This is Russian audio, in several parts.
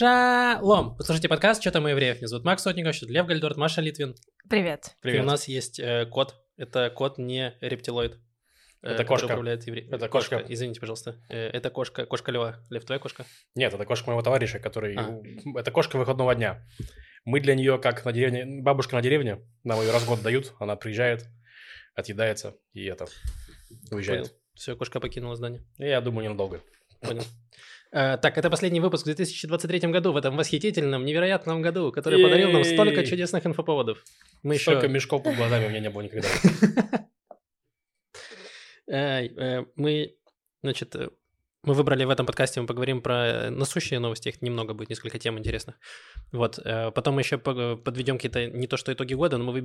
Шалом! Вы слушаете подкаст «Что там у евреев?» Меня зовут Макс Сотников, счет Лев Гальдорт, Маша Литвин. Привет. И у нас есть э, кот. Это кот не рептилоид. э, Это кошка. управляет евре- Это кошка. Извините, пожалуйста. Э, это кошка. Кошка Лева. Лев, твоя кошка? Нет, это кошка моего товарища, который... А. Это кошка выходного дня. Мы для нее, как на деревне... Бабушка на деревне, нам ее раз в год дают, она приезжает, отъедается и это... Уезжает. Все, кошка покинула здание. Я думаю, ненадолго. Понял. Э, Так, это последний выпуск в 2023 году, в этом восхитительном, невероятном году, который подарил нам столько чудесных инфоповодов. Мы еще... Столько мешков под глазами у меня не было никогда. Э, э, Мы, значит, мы выбрали в этом подкасте, мы поговорим про насущие новости, их немного будет, несколько тем интересных. Вот, потом мы еще подведем какие-то, не то что итоги года, но мы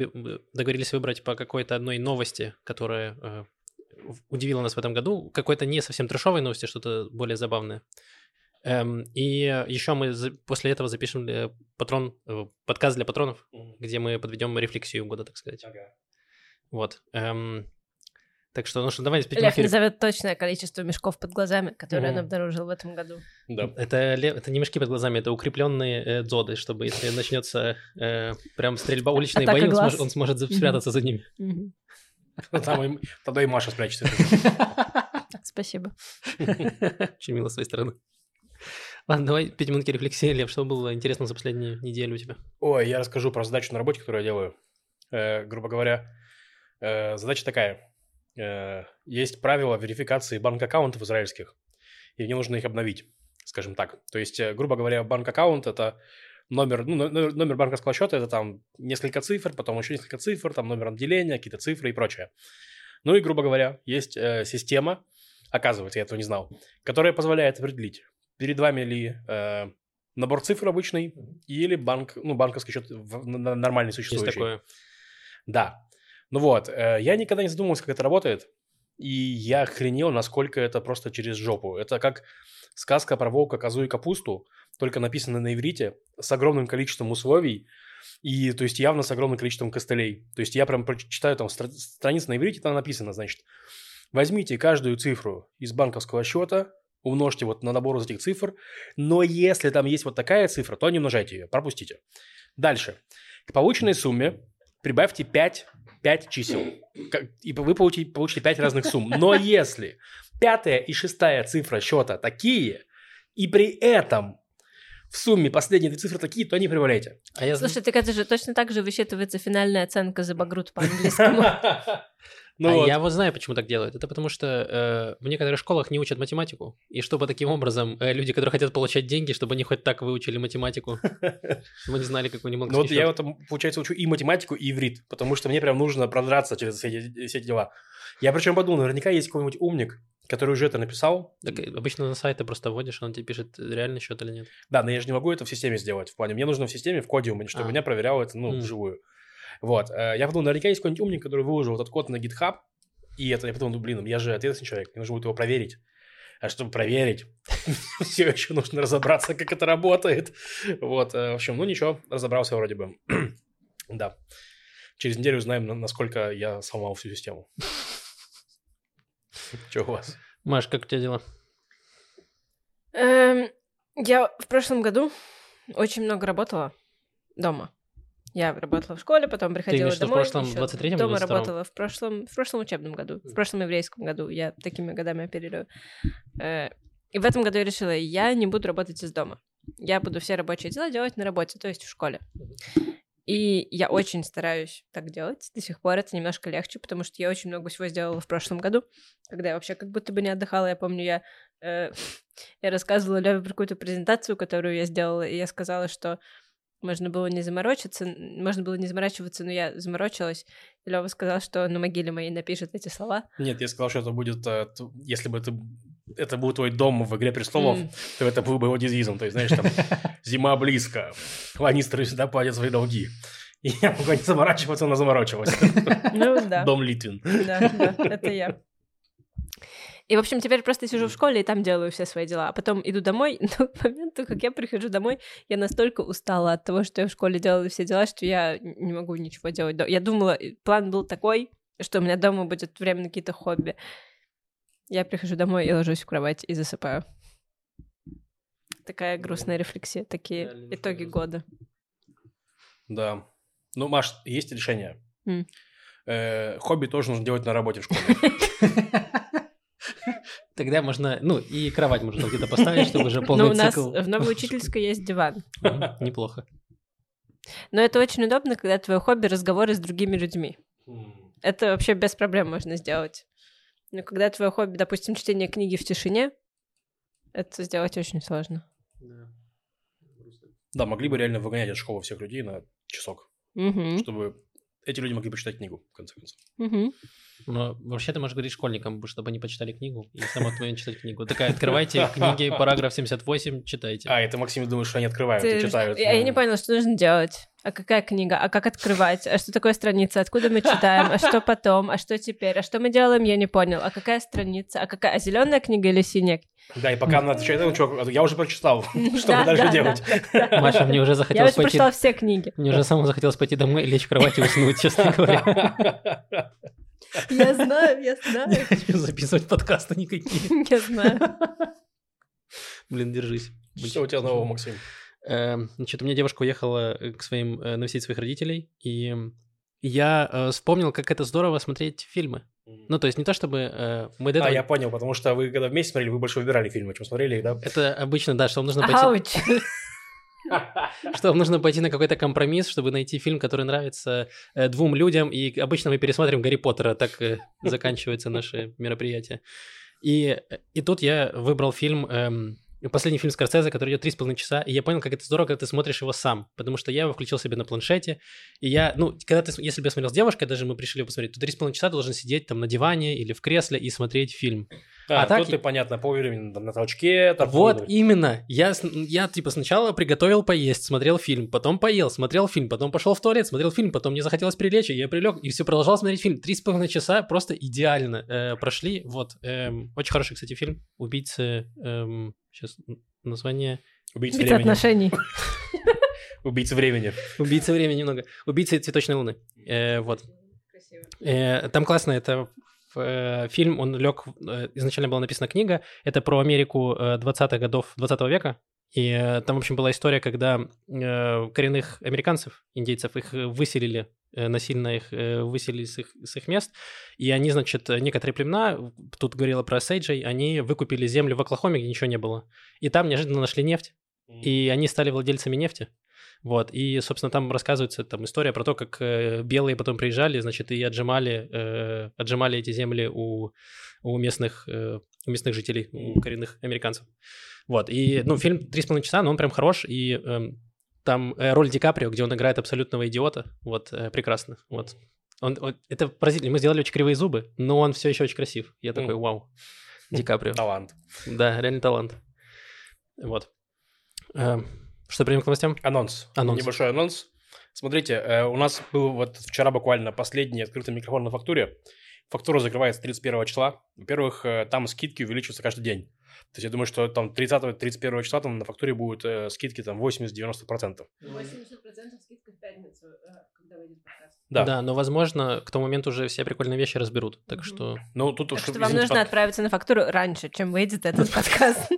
договорились выбрать по какой-то одной новости, которая удивила нас в этом году, какой-то не совсем трешовой новости, что-то более забавное. Эм, И еще мы за- после этого запишем э, патрон, э, подкаст для патронов, где мы подведем рефлексию года, так сказать. Вот. эм, Так что, ну что, давай с Лев назовет точное количество мешков под глазами, которые он Мгм. обнаружил в этом году. Да. Это, это не мешки под глазами, это укрепленные э, дзоды, чтобы если начнется э, прям стрельба, уличные Атака бои, он сможет, он сможет спрятаться за ними. Мгм. Там Тогда и Маша спрячется. Спасибо. Очень мило с твоей стороны. Ладно, давай пять минутки рефлексии, Лев, что было интересно за последнюю неделю у тебя? Ой, я расскажу про задачу на работе, которую я делаю. Э, грубо говоря, э, задача такая. Э, есть правила верификации банк-аккаунтов израильских, и мне нужно их обновить, скажем так. То есть, э, грубо говоря, банк-аккаунт – это номер, ну, но- номер банковского счета – это там несколько цифр, потом еще несколько цифр, там номер отделения, какие-то цифры и прочее. Ну и, грубо говоря, есть э, система, оказывается, я этого не знал, которая позволяет определить, перед вами ли э, набор цифр обычный или банк, ну, банковский счет в- н- н- нормальный Есть существующий. такое. Да. Ну вот, э, я никогда не задумывался, как это работает, и я охренел, насколько это просто через жопу. Это как сказка про волка, козу и капусту, только написано на иврите, с огромным количеством условий, и, то есть, явно с огромным количеством костылей. То есть, я прям прочитаю там стра- страниц на иврите, там написано, значит, возьмите каждую цифру из банковского счета, умножьте вот на набор из этих цифр, но если там есть вот такая цифра, то не умножайте ее, пропустите. Дальше. К полученной сумме прибавьте 5, 5 чисел. И вы получите, получите 5 разных сумм. Но если пятая и шестая цифра счета такие, и при этом в сумме последние две цифры такие, то не прибавляйте. А я Слушай, так это же точно так же высчитывается финальная оценка за багрут по-английскому. Ну а вот. я вот знаю, почему так делают. Это потому что э, в некоторых школах не учат математику. И чтобы таким образом э, люди, которые хотят получать деньги, чтобы они хоть так выучили математику, чтобы они знали, какой Ну немного вот я вот, там, получается, учу и математику, и иврит, потому что мне прям нужно продраться через все эти, дела. Я причем подумал, наверняка есть какой-нибудь умник, который уже это написал. Так, э, обычно на сайт ты просто вводишь, он тебе пишет, реальный счет или нет. Да, но я же не могу это в системе сделать. В плане, мне нужно в системе, в коде, у меня, чтобы А. меня проверяло это, ну, вживую. Вот. э, Я подумал, наверняка есть какой-нибудь умник, который выложил этот код на GitHub, и это, я подумал, ну, блин, я же ответственный человек, мне нужно будет его проверить. А чтобы проверить, все еще нужно разобраться, как это работает. Вот, э, в общем, ну ничего, разобрался вроде бы. Да. Через неделю узнаем, на- насколько я сломал всю систему. Что у вас? Маш, как у тебя дела? Эм, Я в прошлом году очень много работала дома. Я работала в школе, потом приходила в виду в домой. прошлом ещё 23-м или Дома 22-м? работала в прошлом, в прошлом учебном году, в прошлом еврейском году. Я такими годами оперирую. Э, И в этом году я решила, я не буду работать из дома. Я буду все рабочие дела делать на работе, то есть в школе. И я очень стараюсь так делать. До сих пор это немножко легче, потому что я очень много всего сделала в прошлом году, когда я вообще как будто бы не отдыхала. Я помню, я, э, я рассказывала Леве про какую-то презентацию, которую я сделала, и я сказала, что можно было не заморочиться, можно было не заморачиваться, но я заморочилась. Лева сказал, что на могиле моей напишет эти слова. Нет, я сказал, что это будет, э, если бы это, это был твой дом в «Игре престолов», М. то это был бы его девизом. То есть, знаешь, там «Зима близко, Ланнистеры всегда платят свои долги». И я могу не заморачиваться, но заморачивалась. Ну да. Дом Литвин. Да, да, это я. И, в общем, теперь просто сижу в школе и там делаю все свои дела. А потом иду домой. Но к моменту, как я прихожу домой, я настолько устала от того, что я в школе делала все дела, что я не могу ничего делать. Я думала, план был такой, что у меня дома будет время на какие-то хобби. Я прихожу домой и ложусь в кровать и засыпаю. Такая грустная рефлексия, такие Реально итоги года. Да. Ну, Маш, есть решение. Э, хобби тоже нужно делать на работе в школе. Тогда можно, ну, и кровать можно где-то поставить, чтобы уже Ну, полный у нас цикл. в новой учительской есть диван. Неплохо. Но это очень удобно, когда твое хобби — разговоры с другими людьми. Это вообще без проблем можно сделать. Но когда твое хобби, допустим, чтение книги в тишине, это сделать очень сложно. Да, могли бы реально выгонять из школы всех людей на часок, чтобы эти люди могли почитать книгу, в конце концов. Но вообще ты можешь говорить школьникам, чтобы они почитали книгу, и самотвоенно читать книгу. Такая, открывайте книги, параграф 78, читайте. А, это Максим думает, что они открывают и читают. Я, я не поняла, что нужно делать. А какая книга? А как открывать? А что такое страница? Откуда мы читаем? А что потом? А что теперь? А что мы делаем? Я не понял. А какая страница? А какая? А зеленая книга или синяя? Да, и пока она отвечает, ну, чувак, я уже прочитал, что Да, мне дальше да, делать. да. Маша, мне уже Я захотелось уже пойти... прочитала все книги. Мне уже самому захотелось пойти домой, лечь в кровать и уснуть, честно говоря. Я знаю, я знаю. Не хочу записывать подкасты никакие. Я знаю. Блин, держись. Что у тебя нового, Максим? Эм, Значит, у меня девушка уехала э, к своим, э, навестить своих родителей, и я э, вспомнил, как это здорово смотреть фильмы. Ну, то есть не то, чтобы э, мы до А, этого... я понял, потому что вы когда вместе смотрели, вы больше выбирали фильмы, чем смотрели их, да? Это обычно, да, что вам нужно пойти... Ауч. Что вам нужно пойти на какой-то компромисс, чтобы найти фильм, который нравится э, двум людям, и обычно мы пересматриваем Гарри Поттера, так э, заканчивается наше мероприятие. И, и тут я выбрал фильм, эм, последний фильм Скорсезе, который идет три с половиной часа, и я понял, как это здорово, когда ты смотришь его сам, потому что я его включил себе на планшете, и я, ну, когда ты, если бы я смотрел с девушкой, даже мы пришли посмотреть, то три с половиной часа ты должен сидеть там на диване или в кресле и смотреть фильм. А, А так тут ты, понятно, по времени там, на толчке. там, Вот именно. Я, я типа сначала приготовил поесть, смотрел фильм, потом поел, смотрел фильм, потом пошел в туалет, смотрел фильм, потом мне захотелось прилечь, и я прилег, и все продолжал смотреть фильм. Три с половиной часа просто идеально э, прошли. Вот. эм, очень хороший, кстати, фильм. Убийцы... сейчас название... Без времени. отношений. Убийца времени. Убийцы времени немного. Убийцы цветочной луны. Э, вот. Э, Там классно, это э, фильм, он лег, э, изначально была написана книга, это про Америку э, 20-х годов 20 века, и э, там, в общем, была история, когда э, коренных американцев, индейцев, их выселили, э, насильно их э, выселили с их, с их мест, и они, значит, некоторые племена, тут говорила про Сейджей, они выкупили землю в Оклахоме, где ничего не было, и там неожиданно нашли нефть, и они стали владельцами нефти. Вот, и, собственно, там рассказывается там история про то, как э, белые потом приезжали, значит, и отжимали, э, отжимали эти земли у, у местных, э, у местных жителей, у коренных американцев. Вот, и, ну, фильм «Три с половиной часа», но он прям хорош, и эм, там э, роль Ди Каприо, где он играет абсолютного идиота, вот, э, прекрасно, вот. Он, он- это поразительно, мы сделали очень кривые зубы, но он все еще очень красив. Я такой, вау, Ди Каприо. Талант. Да, реальный талант. Вот. Что, перейдем к новостям? Анонс. Анонс. Небольшой анонс. Смотрите, э, у нас был вот вчера буквально последний открытый микрофон на фактуре. Фактура закрывается 31 числа. Во-первых, э, там скидки увеличиваются каждый день. То есть я думаю, что там 30-31 числа там на фактуре будут э, скидки там 80-90%. 80% скидка в пятницу, когда выйдет подкаст. Да. Да, но, возможно, к тому моменту уже все прикольные вещи разберут. Так Мгм. что Ну, тут Так уж, что вам нужно под- отправиться на фактуру раньше, чем выйдет этот подкаст.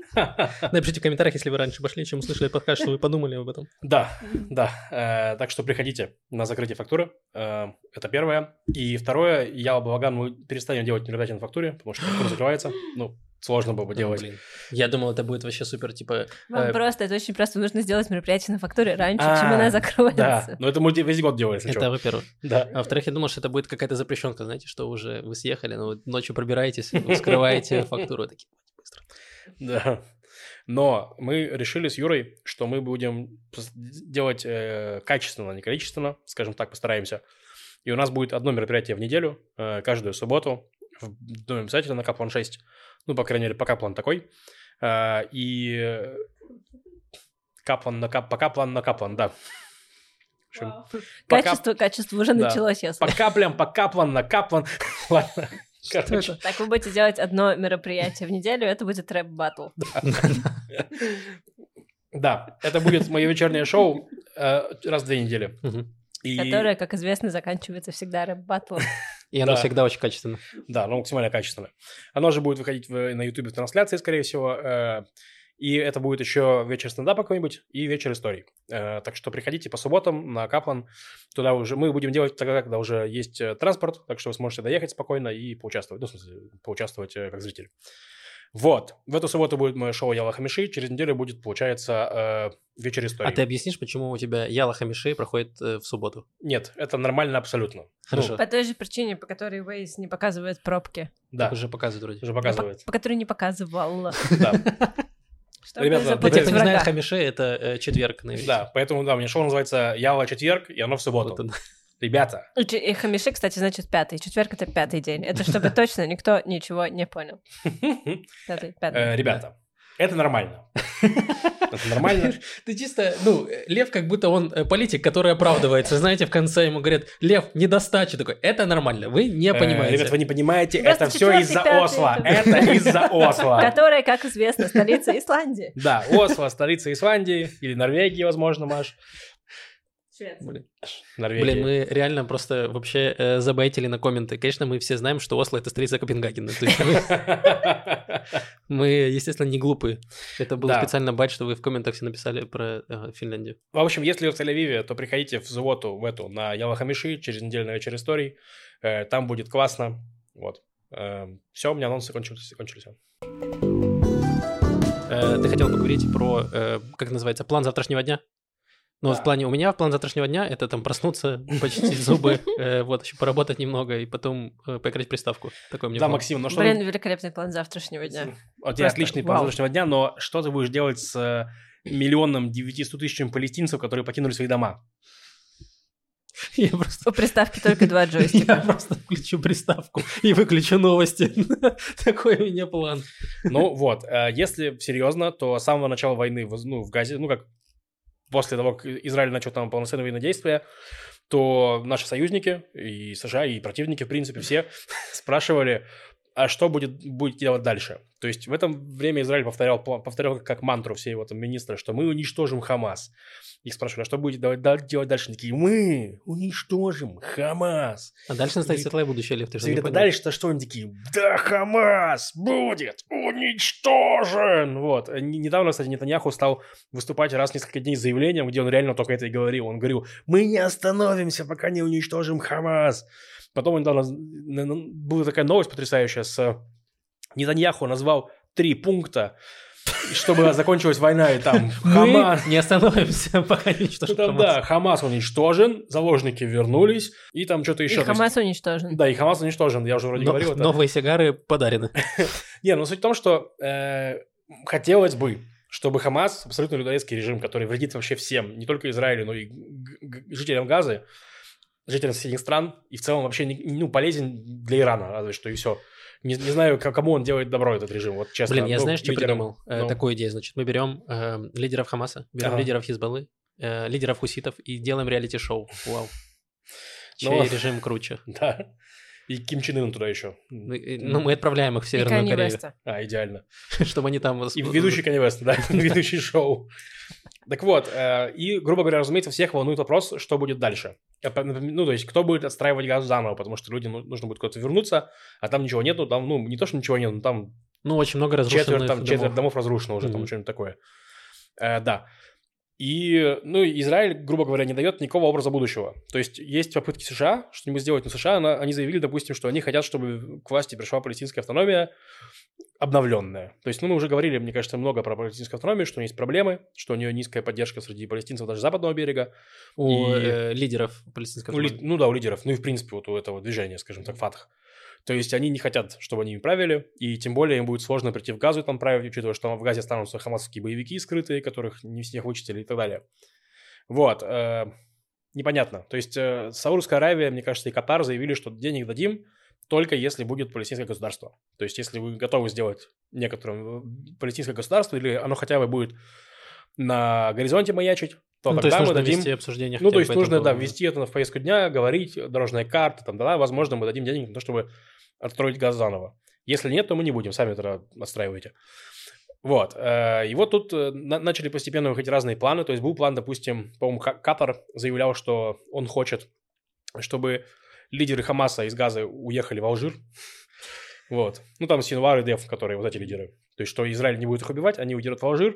напишите в комментариях, если вы раньше пошли, чем услышали подкаст, что вы подумали об этом. Да, да. Э, так что приходите на закрытие фактуры. Э, это первое. И второе, я, Благан, мы перестанем делать мероприятия на фактуре, потому что фактура закрывается. Ну, сложно было бы делать. Блин. Я думал, это будет вообще супер, типа... Вам э, просто, это очень просто, нужно сделать мероприятие на фактуре раньше, А, чем она Да, закроется. но это мы весь год делаем, если Это, во-первых. Да. А во-вторых, я думал, что это будет какая-то запрещенка, знаете, что уже вы съехали, но вот ночью пробираетесь, вы вскрываете фактуру, такие, быстро. Да. Но мы решили с Юрой, что мы будем делать э, качественно, а не количественно, скажем так, постараемся. И у нас будет одно мероприятие в неделю, э, каждую субботу, в Доме писателя на Каплан 6. Ну, по крайней мере, пока план такой. Э, и э, Каплан на Кап, пока план на Каплан, да. В общем, пока- Качество, качество уже Да. началось, я по каплям, по Каплан на Каплан. Ладно. Короче, Так вы будете делать одно мероприятие в неделю, это будет рэп-баттл. Да, это будет мое вечернее шоу э, раз в две недели. Которое, как известно, заканчивается всегда рэп-баттлом. И оно Да. всегда очень качественно. Да, ну максимально качественно. Оно же будет выходить в- на YouTube в трансляции, скорее всего. э, И это будет еще вечер стендапа какой-нибудь и вечер историй. Э, так что приходите по субботам на Каплан. Туда уже мы будем делать тогда, когда уже есть э, транспорт, так что вы сможете доехать спокойно и поучаствовать. Ну, в смысле, поучаствовать э, как зритель. Вот. В эту субботу будет мое шоу Яла Хамиши. Через неделю будет, получается, э, вечер истории. А ты объяснишь, почему у тебя Яла Хамиши проходит э, в субботу? Нет, это нормально абсолютно. Хорошо. По той же причине, по которой Waze не показывает пробки. Да, Так уже показывает вроде. уже По, показывает. по которой не показывал. Да. Чтобы Ребята, Для тех, кто не знает. Хамиши — это э, четверг на. Да, поэтому, да, у меня шоу называется Яла четверг, и оно в Вот субботу. он. Ребята, И хамиши, кстати, значит пятый. Четверг — это пятый день. Это чтобы точно никто ничего не понял. Пятый, пятый. э, ребята, это нормально. Это нормально. Ты чисто, ну, Лев как будто он э, политик, который оправдывается. Знаете, в конце ему говорят, Лев, недостача. Такой, это нормально, вы не Э, понимаете. Ребят, вы не понимаете, это все из-за Осло. это- Это из-за Осло. Которая, как известно, столица Исландии. Да, Осло, столица Исландии или Норвегии, возможно, Маш. Блин. Норвегия. Блин, мы реально просто вообще э, забайтили на комменты. Конечно, мы все знаем, что Осло — это столица Копенгагена. Мы, естественно, не глупые. Это был специально байт, что вы в комментах все написали про э, Финляндию. В общем, если вы в Тель-Авиве, то приходите в субботу в эту, на Ялахамиши, через неделю на вечер историй. Э, Там будет классно. Вот. Все, у меня анонсы кончились. кончились. Э, ты хотел поговорить про, э, как называется, план завтрашнего дня? Ну, вот Да. в плане, у меня в план завтрашнего дня это там проснуться, почистить зубы, э, вот, еще поработать немного и потом э, поиграть в приставку. Такой меня Да, план. Максим, ну что... Блин, великолепный план завтрашнего дня. У тебя отличный план вау. завтрашнего дня, но что ты будешь делать с э, миллионом 900 тысячами палестинцев, которые покинули свои дома? Я просто, У приставки только два я джойстика. просто включу приставку и выключу новости. Такой у меня план. Ну вот, э, если серьезно, то с самого начала войны ну, в Газе, ну как после того, как Израиль начал там полноценные военные действия, то наши союзники и США, и противники, в принципе, все спрашивали, а что будет, будет делать дальше? То есть в это время Израиль повторял, повторял как мантру все его там министры, что мы уничтожим Хамас. Их спрашивали, а что будет делать, да- делать дальше? Они такие, мы уничтожим Хамас. А дальше настоит светлое будущее, Лев, ты же не а понял? дальше-то что они такие? Да, Хамас будет уничтожен! Вот. Недавно, кстати, Нетаньяху стал выступать раз в несколько дней с заявлением, где он реально только это и говорил. Он говорил, мы не остановимся, пока не уничтожим Хамас. Потом недавно была такая новость потрясающая с Нетаньяху назвал три пункта, чтобы закончилась война, и там Хамас... Мы не остановимся, пока не уничтожим Хамас. да, Хамас уничтожен, заложники вернулись, и там что-то И еще. Есть- Хамас уничтожен. Да, и Хамас уничтожен, я уже вроде Но- говорил это. Новые сигары подарены. Не, ну суть в том, что э, хотелось бы, чтобы Хамас, абсолютно людоедский режим, который вредит вообще всем, не только Израилю, но и жителям Газы, жителям соседних стран, и в целом вообще ну, полезен для Ирана, разве что, и все. Не, не знаю, кому он делает добро, этот режим, вот честно. Блин, я Ну, знаешь, что лидерам, придумал? Э, ну. Такую идею, значит, мы берем э, лидеров Хамаса, берем Ага. лидеров Хизбаллы, э, лидеров хуситов и делаем реалити-шоу. Вау. Чей Ну, режим круче? Да. И Ким Чен Ын туда еще. Ну, и- ну, мы отправляем их в Северную Корею, Веста. А, идеально. чтобы они там... И ведущий Канье Вест, да, ведущий шоу. Так вот, э, и, грубо говоря, разумеется, всех волнует вопрос, что будет дальше. Ну, то есть, кто будет отстраивать газ заново, потому что людям ну- нужно будет куда-то вернуться, а там ничего нету, там, ну, не то, что ничего нету, но там Ну, очень много разрушенных четверть, там, четверть домов. домов разрушено уже, там что-нибудь такое. Э, да. И, ну, Израиль, грубо говоря, не дает никакого образа будущего. То есть, есть попытки США что-нибудь сделать, но США, она- они заявили, допустим, что они хотят, чтобы к власти пришла палестинская автономия обновленная. То есть, ну, мы уже говорили, мне кажется, много про палестинскую автономию, что у нее есть проблемы, что у нее низкая поддержка среди палестинцев даже западного берега. У И- э, лидеров палестинской Ну, ли- автономии. ну да, у лидеров, ну и в принципе вот у этого движения, скажем так, Фатх. То есть они не хотят, чтобы они им правили, и тем более им будет сложно прийти в Газу и там править, учитывая, что в Газе останутся хамасские боевики скрытые, которых не всех вычислили и так далее. Вот. э, непонятно. То есть э, Саудовская Аравия, мне кажется, и Катар заявили, что денег дадим, только если будет палестинское государство. То есть если вы готовы сделать некоторое э, палестинское государство, или оно хотя бы будет на горизонте маячить, то Ну, то есть тогда мы нужно дадим... вести обсуждение Ну, то есть нужно, да, ввести это в повестку дня, говорить, дорожная карта, там, да, возможно, мы дадим денег на то, чтобы отстроить газ заново. Если нет, то мы не будем, сами это отстраивайте. Вот. э, И вот тут э, на- начали постепенно выходить разные планы. То есть был план, допустим, по-моему, Ка- Катар заявлял, что он хочет, чтобы лидеры Хамаса из Газа уехали в Алжир. Вот. Ну, там Синвар и Дев, которые вот эти лидеры. То есть, что Израиль не будет их убивать, они уйдут в Алжир,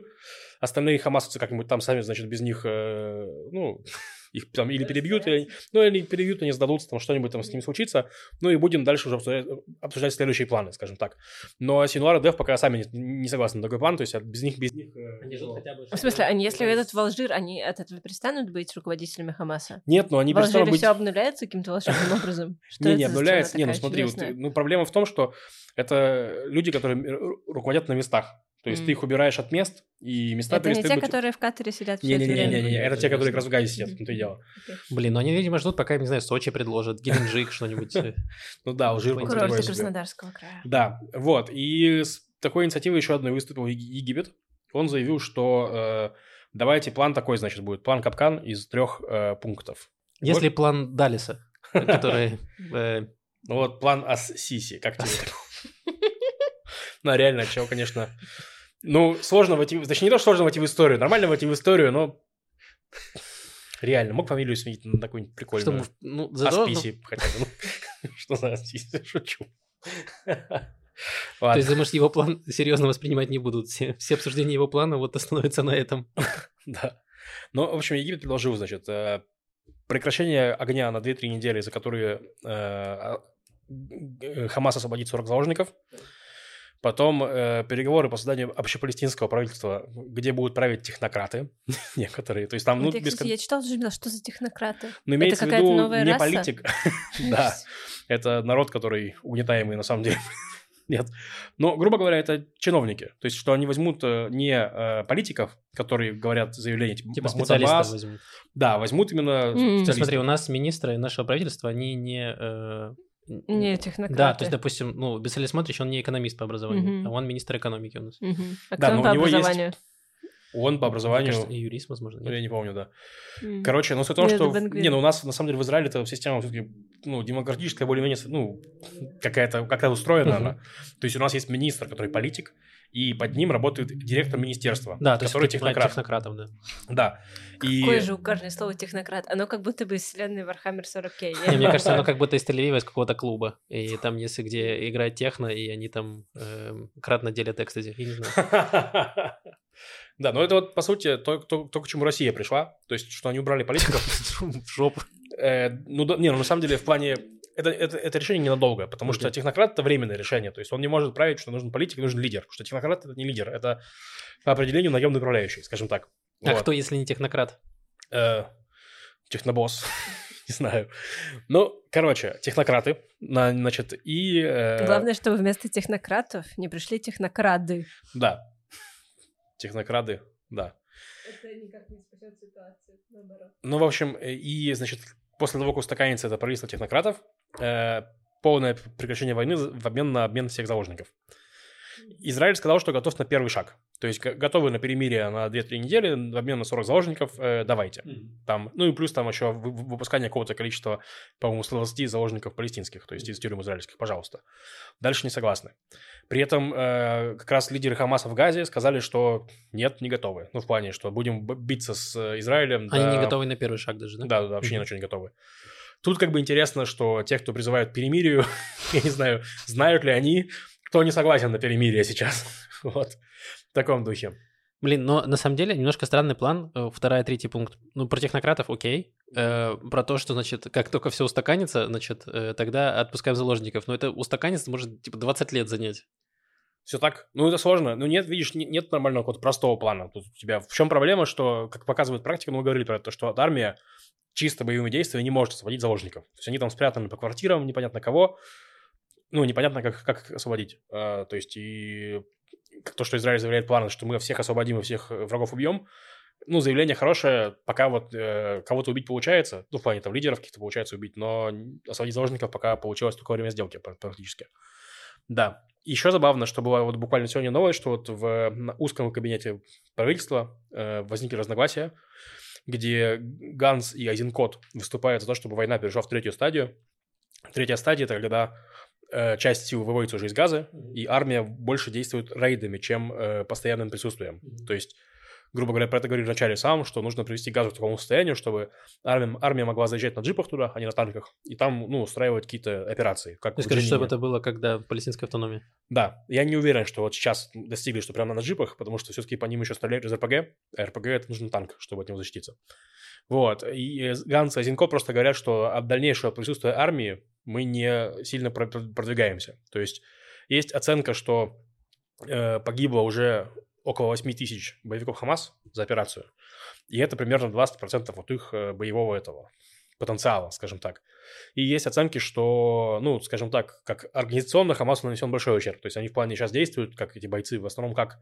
остальные хамасовцы как-нибудь там сами, значит, без них, э, ну, их там или перебьют, или, ну, или перебьют, они сдадутся, там что-нибудь там с ними случится, ну, и будем дальше уже обсуждать, обсуждать следующие планы, скажем так. Но Синуар и Дев пока сами не, не согласны на такой план, то есть без них, без них... э, Они ждут хотя бы... В смысле, они, если уедут в Алжир, они от этого перестанут быть руководителями Хамаса? Нет, но они в перестанут быть... все обнуляется каким-то волшебным образом? Не, не обнуляется. Не, ну смотри, ну проблема в том, что это люди, которые ру- руководят на местах. То есть М. ты их убираешь от мест, и места Это не те, быть... которые в Катаре сидят все это время? Не-не-не, это те, которые как раз в Газе сидят, том-то и дело. Блин, ну они, видимо, ждут, пока не знаю, Сочи предложат, Геленджик, что-нибудь. э. Ну да, Алжир, Курорты. Краснодарского края. Да, вот. И с такой инициативой еще одной выступил Еги- Египет. Он заявил, что э, давайте план такой, значит, будет. План Капкан из трех э, пунктов. Если план Далиса, который... Ну вот план Ас-Сиси, как тебе? Ну, реально, чего, конечно... Ну, сложно войти... Точнее, не то, что сложно войти в историю. Нормально войти в историю, но... Реально, мог фамилию сменить на такую Что, прикольную. мы- ну, зато... Асписи хотя бы. Ну, Что за Асписи? Шучу. То есть, думаешь, его план серьезно воспринимать не будут? Все, все обсуждения его плана вот остановятся на этом. Да. Ну, в общем, Египет предложил, значит, э, прекращение огня на 2-3 недели, за которые э, а- Хамас освободит 40 заложников. Потом э, переговоры по созданию общепалестинского правительства, где будут править технократы некоторые. То есть там, ну, я, без кстати, я читала, что что за технократы? ну, имеется в какая-то виду новая не раса? политик. Да, это народ, который угнетаемый на самом деле. Нет. Но, грубо говоря, это чиновники. То есть, что они возьмут э, не э, политиков, которые говорят заявления типа, Типа «Махмуд специалистов Аббас». возьмут. Да, возьмут именно специалистов. смотри, у нас министры нашего правительства, они не... э, Не технократы. Да, то есть, допустим, ну, Бесалий Смотрич, он не экономист по образованию, Мгм. а он министр экономики у нас. Мгм. А Да, кто но он по у него есть- образованию? Он по образованию... Мне кажется, и юрист, возможно. ну, нет? я не помню, да. М. Короче, ну, том, Нет, что... Не, ну, у нас, на самом деле, в Израиле эта система все-таки, ну, демократическая, более-менее, ну, какая-то, как-то устроена Мгм. она. То есть, у нас есть министр, который политик, и под ним работает директор министерства, Да, то есть который технократ. технократов, да. Да. И... Какое же угарное слово технократ. Оно как будто бы из вселенной Warhammer 40k. Я Не, мне не кажется, оно как будто из Тель-Авива, из какого-то клуба. И там, если где играет техно, и они там эм, кратно делят экстази. Я не знаю. Да, но это вот, по сути, то, то, то, к чему Россия пришла. То есть, что они убрали политиков. В жопу. Э, Ну, да, не, ну, на самом деле, в плане... Это, это, это решение ненадолго, потому что Окей. технократ – это временное решение. То есть, он не может править, что нужен политик, нужен лидер. Потому что технократ – это не лидер, это по определению наемный управляющий, скажем так. А Вот. кто, если не технократ? Э, технобосс. Не знаю. Ну, короче, технократы, на- значит, и... э, Главное, чтобы вместо технократов не пришли технокрады. Да. Технокрады, да. Это никак не спасет ситуацию, наоборот. Ну, в общем, э, и, значит, после того, как устаканится это правительство технократов, э, полное прекращение войны в обмен на обмен всех заложников. Израиль сказал, что готов на первый шаг. То есть готовы на перемирие на 2-3 недели в обмен на 40 заложников, э, давайте. Там, ну и плюс там еще вы- вы- выпускание какого-то количества, по-моему, 120 заложников палестинских, то есть из тюрем израильских, пожалуйста. Дальше не согласны. При этом э, как раз лидеры Хамаса в Газе сказали, что нет, не готовы. Ну, в плане, что будем биться с э, Израилем. Они не до- готовы на первый шаг даже, да? Да, да, вообще ни на что не готовы. Тут как бы интересно, что те, кто призывают перемирию, я не знаю, знают ли они, кто не согласен на перемирие сейчас. Вот. В таком духе. Блин, но на самом деле немножко странный план. э, Вторая, третий пункт. Ну, про технократов окей. Э, про то, что, значит, как только все устаканится, значит, э, тогда отпускаем заложников. Но это устаканится может, типа, 20 лет занять. Все так? Ну, это сложно. Ну, нет, видишь, не- нет нормального какого-то простого плана. Тут у тебя в чем проблема, что, как показывает практика, мы говорили про это, что армия чисто боевыми действиями не может освободить заложников. То есть они там спрятаны по квартирам, непонятно кого. Ну, непонятно, как, как освободить. А, то есть и то, что Израиль заявляет планы, что мы всех освободим и всех э, врагов убьем, ну, заявление хорошее, пока вот э, кого-то убить получается, ну, в плане там лидеров каких-то получается убить, но освободить заложников пока получилось только во время сделки пр- практически. Да. Еще забавно, что была вот буквально сегодня новость, что вот в узком кабинете правительства э, возникли разногласия, где Ганс и Айзенкот выступают за то, чтобы война перешла в третью стадию. Третья стадия – это когда часть сил выводится уже из газа, и армия больше действует рейдами, чем э, постоянным присутствием. То есть грубо говоря, про это говорил вначале сам, что нужно привести газу к такому состоянию, чтобы армия, армия могла заезжать на джипах туда, а не на танках, и там, ну, устраивать какие-то операции. Как Ты учения. чтобы это было, когда палестинская автономия. Да, я не уверен, что вот сейчас достигли, что прямо на джипах, потому что все-таки по ним еще стреляют из РПГ, а РПГ это нужен танк, чтобы от него защититься. Вот, и Ганс и Зинко просто говорят, что от дальнейшего присутствия армии мы не сильно про- про- продвигаемся. То есть есть оценка, что э, погибло уже около 8 тысяч боевиков Хамас за операцию, и это примерно 20% от их э, боевого этого потенциала, скажем так. И есть оценки, что, ну, скажем так, как организационно Хамасу нанесен большой ущерб. То есть они в плане сейчас действуют, как эти бойцы, в основном как,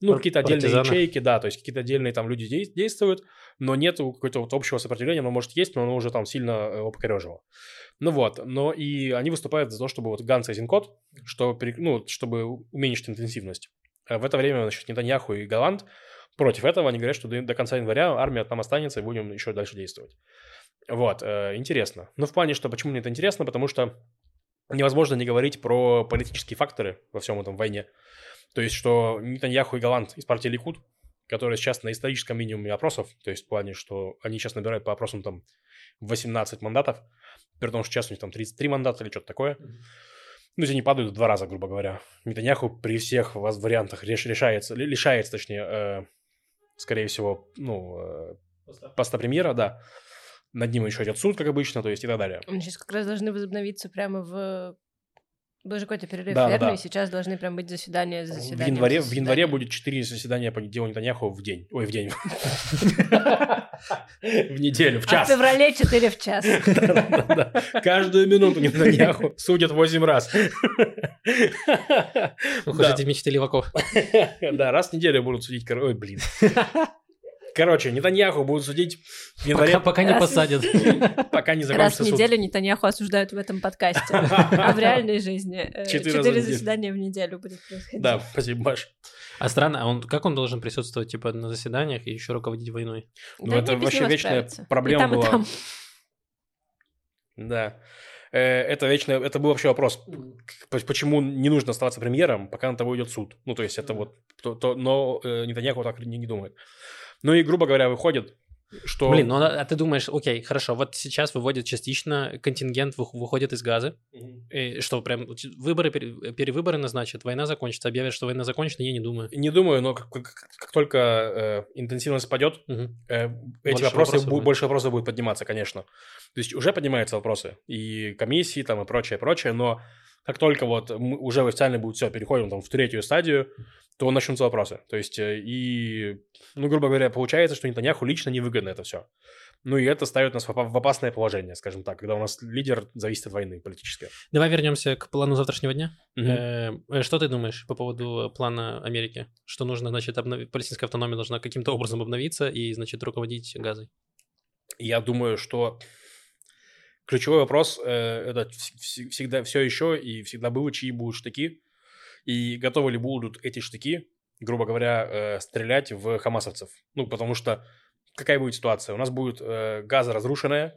ну, Пар- какие-то отдельные партизаны. ячейки, да, то есть какие-то отдельные там люди дей- действуют, но нет какого-то вот общего сопротивления, оно может есть, но оно уже там сильно э, его покорежило. Ну вот, но и они выступают за то, чтобы вот Ганс и Зинкот, что, ну, чтобы уменьшить интенсивность. А в это время, значит, Нетаньяху и Голланд против этого, они говорят, что до, конца января армия там останется, и будем еще дальше действовать. Вот, э, интересно. Ну, в плане, что почему мне это интересно, потому что невозможно не говорить про политические факторы во всем этом войне. То есть, что Нетаньяху и Голланд из партии Ликуд, которые сейчас на историческом минимуме опросов, то есть в плане, что они сейчас набирают по опросам там 18 мандатов, при том, что сейчас у них там 33 мандата или что-то такое. Ну, если они падают в два раза, грубо говоря. Нетаньяху при всех вариантах реш- решается, ли- лишается, точнее, э, скорее всего, ну, э, поста премьера, да. Над ним еще идет суд, как обычно, то есть и так далее. Мы сейчас как раз должны возобновиться прямо в... Был же какой-то перерыв Да, верно? да. и сейчас должны прям быть заседания за В заседанием. январе, за в январе будет 4 заседания по делу Нетаньяху в день. Ой, в день. В неделю, в А в час. феврале 4 в час. Каждую минуту Нетаньяху судят 8 раз. Эти мечты леваков. Да, раз в неделю будут судить. Ой, блин. Короче, Нетаньяху будут судить в январе, Пока, пока не Раз- посадят. пока не Раз закончится в суд. неделю Нетаньяху осуждают в этом подкасте. А в реальной жизни э, Четыре в заседания в неделю будет происходить. Да, спасибо, Маш. А странно, а он как он должен присутствовать типа на заседаниях и еще руководить войной? Ну, это вообще вечная проблема была. Да. Э, Это вечно, это был вообще вопрос, почему не нужно оставаться премьером, пока на того идет суд. Ну, то есть это вот, то, то- но э, Нетаньяху так не, не думает. Ну и, грубо говоря, выходит, что... Блин, ну а ты думаешь, окей, хорошо, вот сейчас выводят частично, контингент вы- выходит из газа, и что, прям выборы, пере- перевыборы назначат, война закончится, объявят, что война закончена, я не думаю. Не думаю, но как, как- как только э, интенсивность падет, Мгм. э, эти Больше вопросы, вопросов бу- будет. больше вопросов будет подниматься, конечно. То есть уже поднимаются вопросы и комиссии там и прочее, прочее, но как только вот мы уже официально будет все, переходим там в третью стадию, то начнутся вопросы. То есть э, и, ну, грубо говоря, получается, что Нетаньяху лично невыгодно это все. Ну и это ставит нас в опа- в опасное положение, скажем так, когда у нас лидер зависит от войны политической. Давай вернемся к плану завтрашнего дня. Э, Что ты думаешь по поводу плана Америки? Что нужно, значит, обнови- палестинская автономия должна каким-то образом обновиться и, значит, руководить Газой? Я думаю, что ключевой вопрос э, это вс- вс- всегда все еще и всегда было, чьи будут штыки, и готовы ли будут эти штыки, грубо говоря, э, стрелять в хамасовцев. Ну, потому что какая будет ситуация? У нас будет э, газа разрушенная,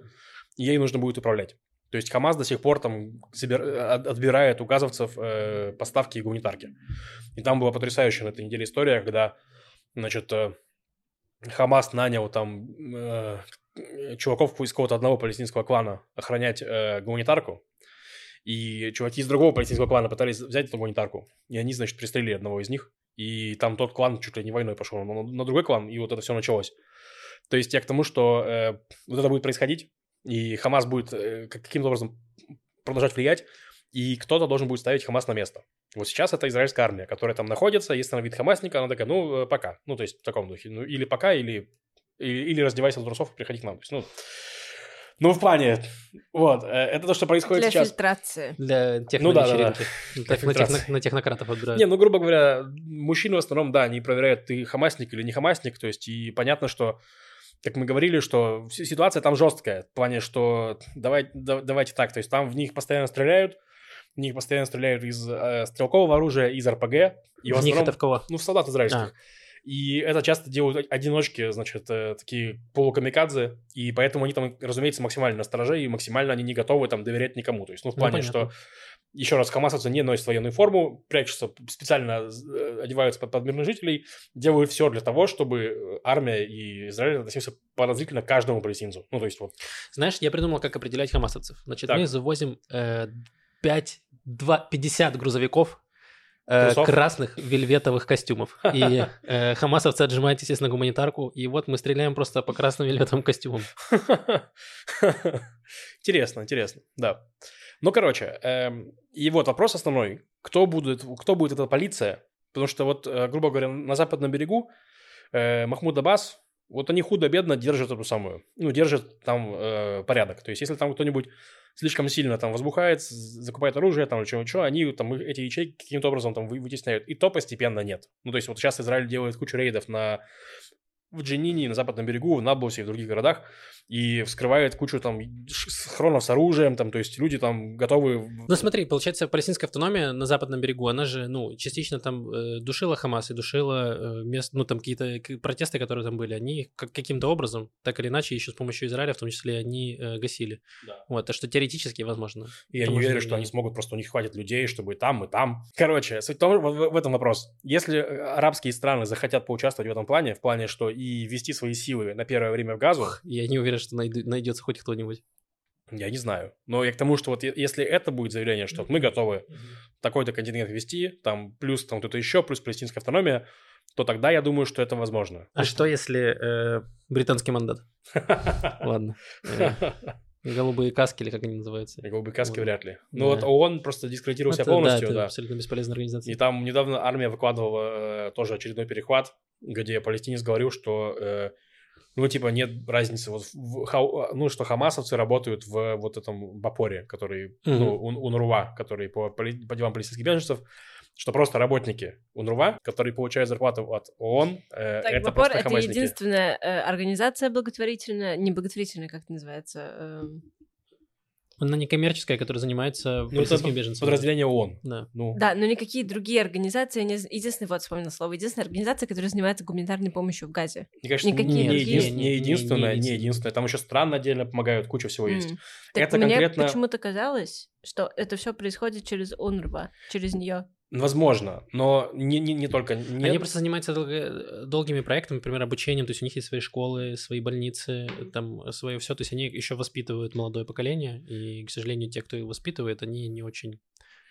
и ей нужно будет управлять. То есть ХАМАС до сих пор там э, от- отбирает у газовцев э, поставки и гуманитарки. И там была потрясающая на этой неделе история, когда, значит, э, ХАМАС нанял там э, чуваков из какого-то одного палестинского клана охранять э, гуманитарку. И чуваки из другого палестинского клана пытались взять эту гуманитарку. И они, значит, пристрелили одного из них. И там тот клан чуть ли не войной пошел на, на другой клан, и вот это все началось. То есть я к тому, что э, вот это будет происходить, и Хамас будет э, как- каким-то образом продолжать влиять, и кто-то должен будет ставить Хамас на место. Вот сейчас это израильская армия, которая там находится, если она видит Хамасника, она такая, ну, э, пока. Ну, то есть в таком духе. Ну, или пока, или, или, или раздевайся до трусов и приходи к нам. То есть, ну, ну, в плане, вот, э, это то, что происходит Для сейчас. фильтрации. Для Ну да, да, техновечеринки. Для на, фильтрации. техно- на технократов отбирают. Не, ну, грубо говоря, мужчины в основном, да, они проверяют, ты хамасник или не хамасник, то есть, и понятно, что, как мы говорили, что ситуация там жесткая, в плане, что давай, да- давайте так, то есть, там в них постоянно стреляют, в них постоянно стреляют из э, стрелкового оружия, из РПГ, и в, в них основном, это в кого? ну, в солдат израильских. А. И это часто делают одиночки, значит, э, такие полукамикадзе, и поэтому они там, разумеется, максимально настороже, и максимально они не готовы там доверять никому. То есть, ну, в Ну, плане, понятно. что, еще раз, хамасовцы не носят военную форму, прячутся, специально э, одеваются под, под мирных жителей, делают все для того, чтобы э, армия и Израиль относился подозрительно к каждому палестинцу. Ну, то есть, вот, Знаешь, я придумал, как определять хамасовцев. Значит, Так. мы завозим э, 5, 2, 50 грузовиков э, красных вельветовых костюмов. И э, хамасовцы отжимают, естественно, гуманитарку. И вот мы стреляем просто по красным вельветовым костюмам. Интересно, интересно, да. Ну, короче, эм, и вот вопрос основной. Кто будет, кто будет эта полиция? Потому что вот, э, грубо говоря, на западном берегу э, Махмуд Аббас, вот они худо-бедно держат эту самую, ну, держат там э, порядок. То есть, если там кто-нибудь слишком сильно там возбухает, закупает оружие, там, или чего-чего, они там эти ячейки каким-то образом там вы- вытесняют. И то постепенно нет. Ну, то есть, вот сейчас Израиль делает кучу рейдов на в Дженине, на западном берегу, в Наблусе и в других городах, и вскрывает кучу там схронов с оружием, там, то есть люди там готовы... Ну смотри, получается, палестинская автономия на западном берегу, она же, ну, частично там э, душила Хамас и душила э, мест, ну, там какие-то протесты, которые там были, они как, каким-то образом, так или иначе, еще с помощью Израиля, в том числе, они э, гасили. Да. Вот, так что теоретически возможно. И я не уверен, что они смогут, просто у них хватит людей, чтобы и там, и там. Короче, суть в, том, в, в этом вопрос. Если э, арабские страны захотят поучаствовать в этом плане, в плане, что и ввести свои силы на первое время в Газу, Я не уверен, что найду- найдется хоть кто-нибудь. я не знаю. Но я к тому, что вот если это будет заявление, что мы готовы такой-то контингент ввести, там плюс там кто-то еще, плюс палестинская автономия, то тогда я думаю, что это возможно. А что если э, британский мандат? Ладно. Э, голубые каски, или как они называются? Голубые каски Вот. вряд ли. Да. Ну вот ООН просто дискредитировал себя полностью, да, да. абсолютно бесполезная организация. И там недавно армия выкладывала э, тоже очередной перехват, где палестинец говорил, что э, ну, типа, нет разницы, вот в хау- ну, что хамасовцы работают в вот этом Бапоре, который, ну, Мгм. Ун- УНРУА, который по, по делам палестинских беженцев, что просто работники УНРУА, которые получают зарплату от ООН, э, Так, это Бапор просто это единственная э, организация благотворительная, не благотворительная, как это называется. эм, Она некоммерческая, которая занимается Ну, это палестинскими беженцами. подразделение ООН. Да. Ну, Да, но никакие другие организации, не... единственная, вот вспомнила слово, единственная организация, которая занимается гуманитарной помощью в Газе. мне кажется, никакие не, другие- един- не- не не- единственное, не не единственное. Там еще страны отдельно помогают, куча всего есть. М. Так Это мне конкретно- почему-то казалось, что это все происходит через УНРВА, через нее. Возможно, но не, не, не только... не- Они просто занимаются долго- долгими проектами, например, обучением, то есть у них есть свои школы, свои больницы, там свое все, то есть они еще воспитывают молодое поколение, и, к сожалению, те, кто их воспитывает, они не очень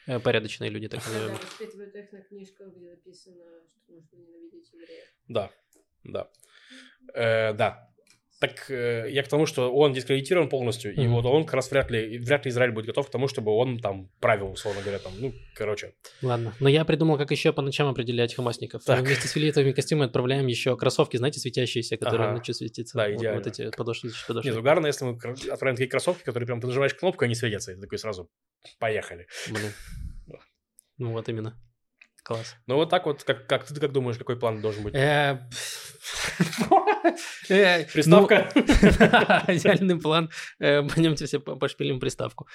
э, порядочные люди, так назовем. воспитывают их на книжках, где написано, что нужно ненавидеть евреев. Да, да. Э, да. Так э, я к тому, что он дискредитирован полностью, и Мгм. вот он как раз вряд ли, вряд ли Израиль будет готов к тому, чтобы он там правил, условно говоря, там, ну, короче. Ладно, но я придумал, как еще по ночам определять хамасников. Так. Мы вместе с филитовыми костюмами отправляем еще кроссовки, знаете, светящиеся, которые Ага. ночью светятся. Да, Вот- идеально. Вот эти подошвы, подошвы. Нет, угарно, если мы отправим такие кроссовки, которые прям ты нажимаешь кнопку, они светятся, и ты такой сразу, поехали. Блин. Ну вот именно. Класс. Ну вот так вот, как, как ты как думаешь, какой план должен быть? Э, э, Приставка? ну, Идеальный план. Э, Пойдемте все по- пошпилим приставку.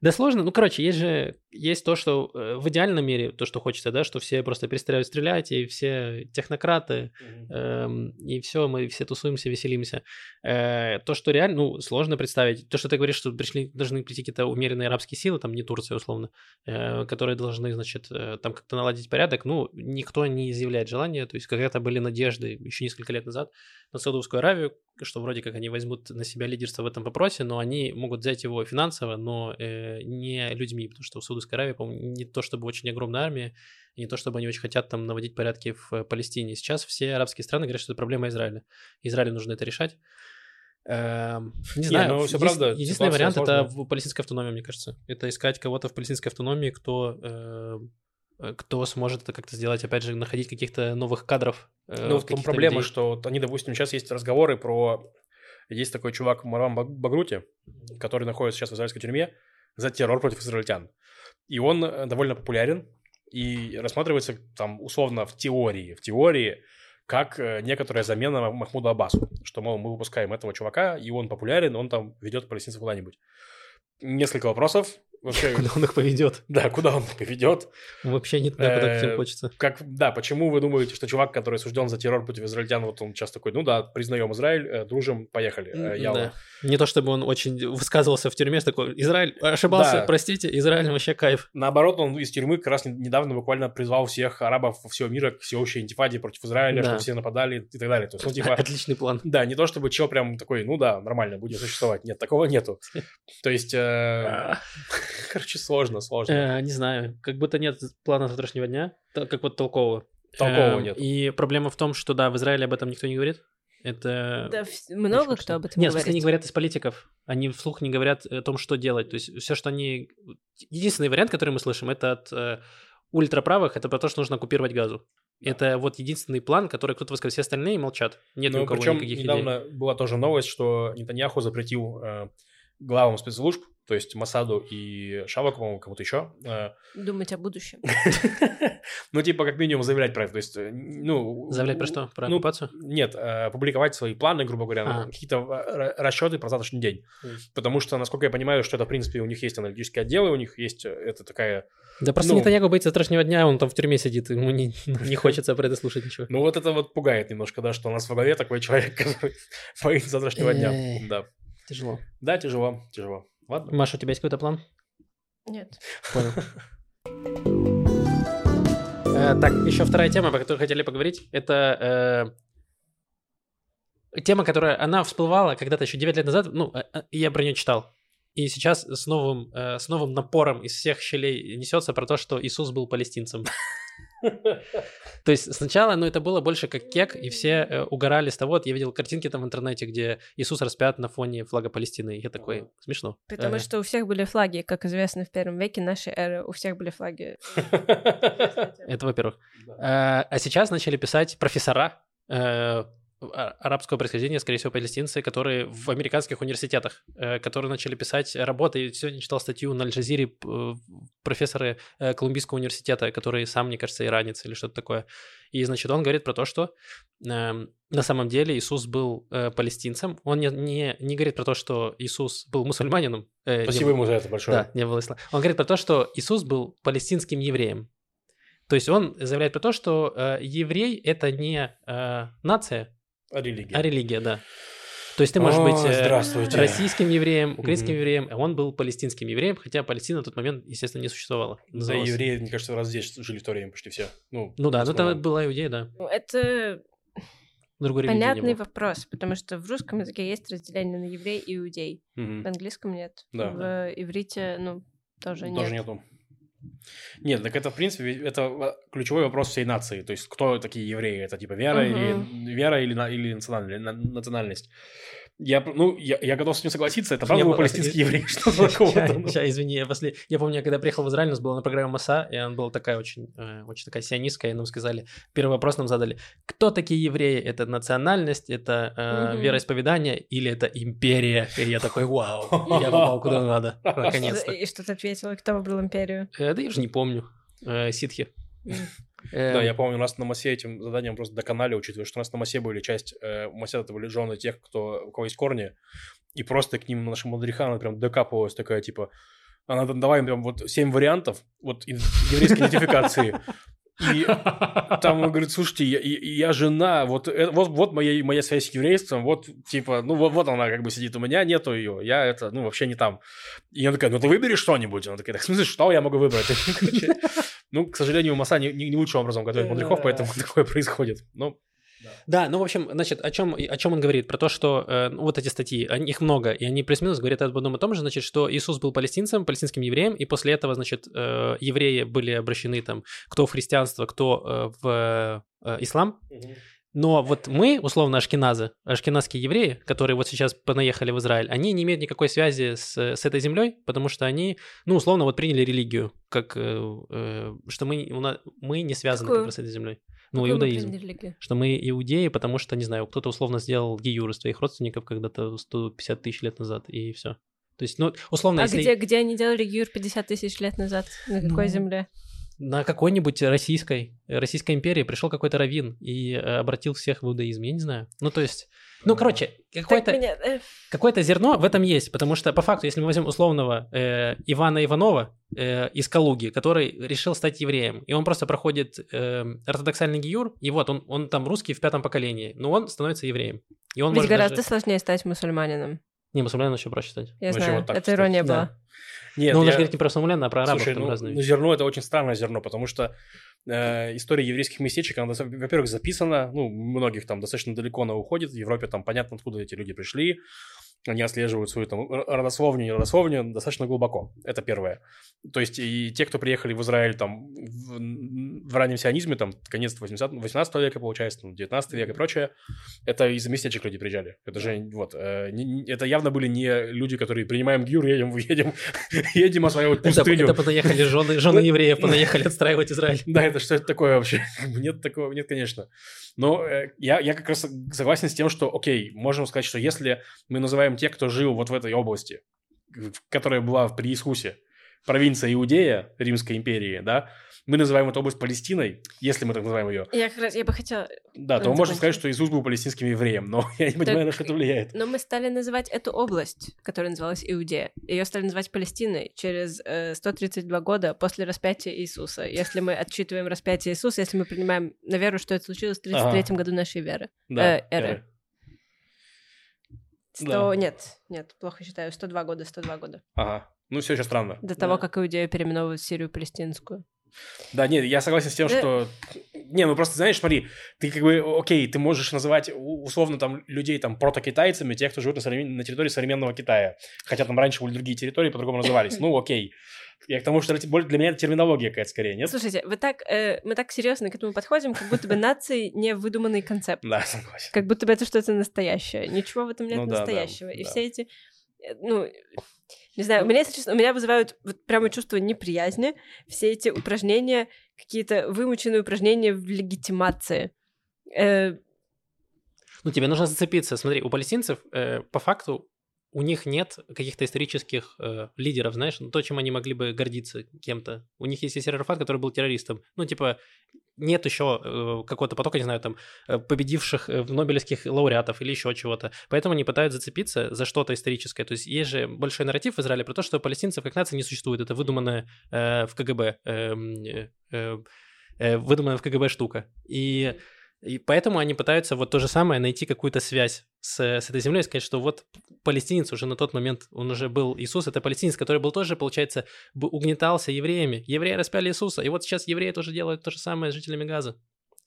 Да сложно. Ну, короче, есть же есть то, что э, в идеальном мире, то, что хочется, да, что все просто перестреляют стрелять, и все технократы, Мгм. эм, и все, мы все тусуемся, веселимся. Э, то, что реально, ну, сложно представить. То, что ты говоришь, что пришли, должны прийти какие-то умеренные арабские силы, там не Турция, условно, э, которые должны, значит, э, там как-то наладить порядок. Ну, никто не изъявляет желания. То есть, когда-то были надежды еще несколько лет назад на Саудовскую Аравию, что вроде как они возьмут на себя лидерство в этом вопросе, но они могут взять его финансово, но э, не людьми, потому что в Саудовской Аравии, по-моему, не то чтобы очень огромная армия, и не то чтобы они очень хотят там наводить порядки в э, Палестине. Сейчас все арабские страны говорят, что это проблема Израиля. Израилю нужно это решать. Эм, не знаю, ну, есть- правда, единственный вариант это сложная. в палестинской автономии, мне кажется. Это искать кого-то в палестинской автономии, кто э, э, кто сможет это как-то сделать, опять же, находить каких-то новых кадров. э, Ну, в том проблема, людей. что вот они, допустим, сейчас есть разговоры про... Есть такой чувак Марам Баг- Багрути, который находится сейчас в израильской тюрьме за террор против израильтян. И он э, довольно популярен и рассматривается там условно в теории, в теории как э, некоторая замена Мах- Махмуду Аббасу, что, мол, мы выпускаем этого чувака, и он популярен, он там ведет палестинцев куда-нибудь. Несколько вопросов. Вообще, Куда он их поведет? да, куда он поведет? Вообще не туда, куда Э, всем хочется. Как, да, почему вы думаете, что чувак, который осужден за террор против израильтян, вот он сейчас такой, ну да, признаем Израиль, э, дружим, поехали. э, я Да. Не то чтобы он очень высказывался в тюрьме, такой, Израиль ошибался, Да. простите, Израиль вообще кайф. Наоборот, он из тюрьмы как раз не- недавно буквально призвал всех арабов всего мира к всеобщей интифаде против Израиля, Да. чтобы все нападали и так далее. То есть, ну, типа, Отличный план. да, не то чтобы чел прям такой, ну да, нормально, будет существовать. Нет, такого нету. То есть, э, короче, сложно, сложно. Э, Не знаю, как будто нет плана завтрашнего дня, как вот толкового. Толкового Э, нет. И проблема в том, что, да, в Израиле об этом никто не говорит. Это... Да, много очень кто об этом Нет, говорит. не говорят из политиков. Они вслух не говорят о том, что делать. То есть все, что они... Единственный вариант, который мы слышим, это от э, ультраправых, это про то, что нужно оккупировать газу. Это вот единственный план, который кто-то высказал. Все остальные молчат. Нет ни Ну, у кого причем никаких идей. недавно была тоже новость, что Нетаньяху запретил э, главам спецслужб, то есть Масаду и Шаваку, по-моему, кому-то еще, э, Думать о будущем. ну, типа, как минимум заявлять про это. То есть, э, ну... Заявлять про что? Про ну, оккупацию? Нет, э, публиковать свои планы, грубо говоря, ну, какие-то расчеты про завтрашний день. Потому что, насколько я понимаю, что это, в принципе, у них есть аналитические отделы, у них есть это такая... Да просто ну- Нетаньяху боится завтрашнего дня, он там в тюрьме сидит, ему не, не хочется про это слушать ничего. Ну, вот это вот пугает немножко, да, что у нас во главе такой человек, который боится завтрашнего дня. Да. Тяжело. Да, тяжело, тяжело. Ладно. Маша, у тебя есть какой-то план? Нет. Понял. Э, Так, еще вторая тема, по которой хотели поговорить, это э, тема, которая, она всплывала когда-то еще 9 лет назад, ну, э, и я про нее читал. И сейчас с новым, с новым напором из всех щелей несется про то, что Иисус был палестинцем. То есть сначала, ну, это было больше как кек, и все э, угорали с того, вот я видел картинки там в интернете, где Иисус распят на фоне флага Палестины, и я такой, Ага. смешно. Потому Э, что у всех были флаги, как известно, в первом веке нашей эры, у всех были флаги. Это во-первых. Э, А сейчас начали писать профессора э, арабского происхождения, скорее всего, палестинцы, которые в американских университетах, э, которые начали писать работы. И Сегодня читал статью на Аль-Джазире п- профессора э, Колумбийского университета, который сам, мне кажется, иранец или что-то такое. И, значит, он говорит про то, что эм, на самом деле Иисус был э, палестинцем. Он не, не, не говорит про то, что Иисус был мусульманином. Э, Спасибо ему за это большое. да, не было исла- Он говорит про то, что Иисус был палестинским евреем. То есть он заявляет про то, что э, еврей это не э, нация, А религия. а религия, да. То есть ты можешь О, быть э, здравствуйте. российским евреем, украинским Мгм. евреем, а он был палестинским евреем, хотя Палестина на тот момент, естественно, не существовала. Да, Называлась- евреи, мне кажется, раз здесь жили в то время почти все. Ну, Ну да, в ну это была иудея, да. Ну, Это Другой понятный вопрос, потому что в русском языке есть разделение на еврей и иудей. Мгм. В английском нет. Да. В иврите, ну, тоже Тоже нет. нету. Нет, так это, в принципе, это э, ключевой вопрос всей нации. То есть, кто такие евреи? Это типа вера, или, вера или, или националь- на- национальность? Я, ну, я, я готов с ним согласиться. Это правда был бы- палестинский еврей? Что такого? Сейчас, извини, я, после... я помню, я когда приехал в Израиль, у нас была на программе МАСА, и она была такая очень, э, очень такая сионистская, и нам сказали, первый вопрос нам задали, кто такие евреи? Это национальность, это э, вероисповедание или это империя? И я такой, вау, я попал куда надо, наконец-то. И что ты ответила, кто выбрал империю? Э, Да я уже не помню. Ситхи. Да, я помню, у нас на Масе этим заданием просто доконали, учитывая, что у нас на Масе были часть, э, Масе это были жены тех, кто, у кого есть корни, и просто к ним наша мудриха, она прям докапывалась такая, типа, она там, давай им прям вот семь вариантов вот еврейской идентификации. И там он говорит, слушайте, я, я- жена, вот, э, вот, вот моя, моя связь с еврейством, вот, типа, ну, вот, вот она как бы сидит, у меня нету ее, я это, ну, вообще не там. И она такая, ну, ты выбери что-нибудь. Она такая, так, в смысле, что я могу выбрать? Ну, к сожалению, Маса не, не, не лучшим образом готовит мудряков, поэтому такое происходит. Ну, Да, ну, в общем, значит, о чем, о чем он говорит? Про то, что э, ну, вот эти статьи, они- их много, и они плюс-минус говорят об одном и том же, значит, что Иисус был палестинцем, палестинским евреем, и после этого, значит, э, евреи были обращены там, кто в христианство, кто э, в э, ислам. Но вот мы, условно, ашкеназы, ашкеназские евреи, которые вот сейчас понаехали в Израиль, они не имеют никакой связи с, с этой землей, потому что они, ну, условно, вот приняли религию, как, э, э, что мы, у нас, мы не связаны Какую? как раз с этой землей. Ну, мы иудаизм что мы иудеи, потому что, не знаю, кто-то условно сделал гиюр из твоих родственников когда-то 150 тысяч лет назад, и все. То есть, ну, условно, А если... где, где они делали гиюр 50 тысяч лет назад? На какой Ну, земле? На какой-нибудь российской, Российской империи пришел какой-то раввин и э, обратил всех в иудаизм, я не знаю. Ну, то есть, ну, короче, какое-то, Так меня, э, какое-то зерно в этом есть, потому что, по факту, если мы возьмем условного э, Ивана Иванова э, из Калуги, который решил стать евреем, и он просто проходит э, ортодоксальный гиюр, и вот он, он там русский в пятом поколении, но он становится евреем. И он Ведь может гораздо даже- сложнее стать мусульманином. Не, мусульманин еще проще стать. Я Ну, знаю, так это ирония Да. была. Нет, но он я- же говорит не про мусульман, а про арабов. Слушай, там ну, разные ну, зерно это очень странное зерно, потому что э, история еврейских местечек, она, во-первых, записана, ну, многих там достаточно далеко она уходит, в Европе там понятно, откуда эти люди пришли, они отслеживают свою там родословню и родословню достаточно глубоко, это первое. То есть и те, кто приехали в Израиль там в, в раннем сионизме, там, конец 80, 18 века, получается, там, 19 век и прочее, это из местечек люди приезжали. Это же, вот, э, не- не- это явно были не люди, которые принимаем гюр, едем, едем, едем осваивать Это, пустыню. это понаехали жены, жены евреев, понаехали отстраивать Израиль. Да, это что это такое вообще? Нет такого, нет, конечно. Но э, я, я как раз согласен с тем, что, окей, можем сказать, что если мы называем тех, кто жил вот в этой области, которая была при Иисусе, провинция Иудея Римской империи, да, мы называем эту область Палестиной, если мы так называем ее, Я как раз, я бы хотела... да, то мы можем закончи. сказать, что Иисус был палестинским евреем, но я не понимаю, на Так- что это влияет. Но мы стали называть эту область, которая называлась Иудея, ее стали называть Палестиной через э, 132 года после распятия Иисуса. Если мы отчитываем распятие Иисуса, если мы принимаем на веру, что это случилось в 33 Ага. году нашей веры. Да, э, эры. эры. 100... Да. Нет, нет, плохо считаю, 102 года, 102 года. Ага. Ну, все еще странно. До того, как Иудею переименовывают в Сирию Палестинскую. Да, нет, я согласен с тем, Да. что... Не, ну просто, знаешь, смотри, ты как бы, окей, ты можешь называть условно там людей там протокитайцами, тех, кто живет на, современ- на территории современного Китая. Хотя там раньше были другие территории, по-другому назывались. Ну, окей. Я к тому, что для меня это терминология какая-то скорее, нет? Слушайте, вы так, э, мы так серьезно к этому подходим, как будто бы нации не выдуманный концепт. Да, согласен. Как будто бы это что-то настоящее. Ничего в этом нет Ну да, да, настоящего. И да. все эти, э, ну, не знаю, у меня, если честно, у меня вызывают вот прямо чувство неприязни все эти упражнения, какие-то вымученные упражнения в легитимации. Э, Ну, тебе нужно зацепиться. Смотри, у палестинцев э, по факту у них нет каких-то исторических э, лидеров, знаешь, ну, то, чем они могли бы гордиться кем-то. У них есть Ясир Арафат, который был террористом. Ну, типа, нет еще э, какого-то потока, не знаю, там, э, победивших э, в Нобелевских лауреатов или еще чего-то. Поэтому они пытаются зацепиться за что-то историческое. То есть есть же большой нарратив в Израиле про то, что палестинцев как нации не существует. Это выдуманная э, в КГБ, эм, э, э, э, выдуманная в КГБ штука. И и поэтому они пытаются вот то же самое найти какую-то связь с, с этой землей, сказать, что вот палестинец уже на тот момент, он уже был Иисус, это палестинец, который был тоже, получается, угнетался евреями. Евреи распяли Иисуса, и вот сейчас евреи тоже делают то же самое с жителями Газа.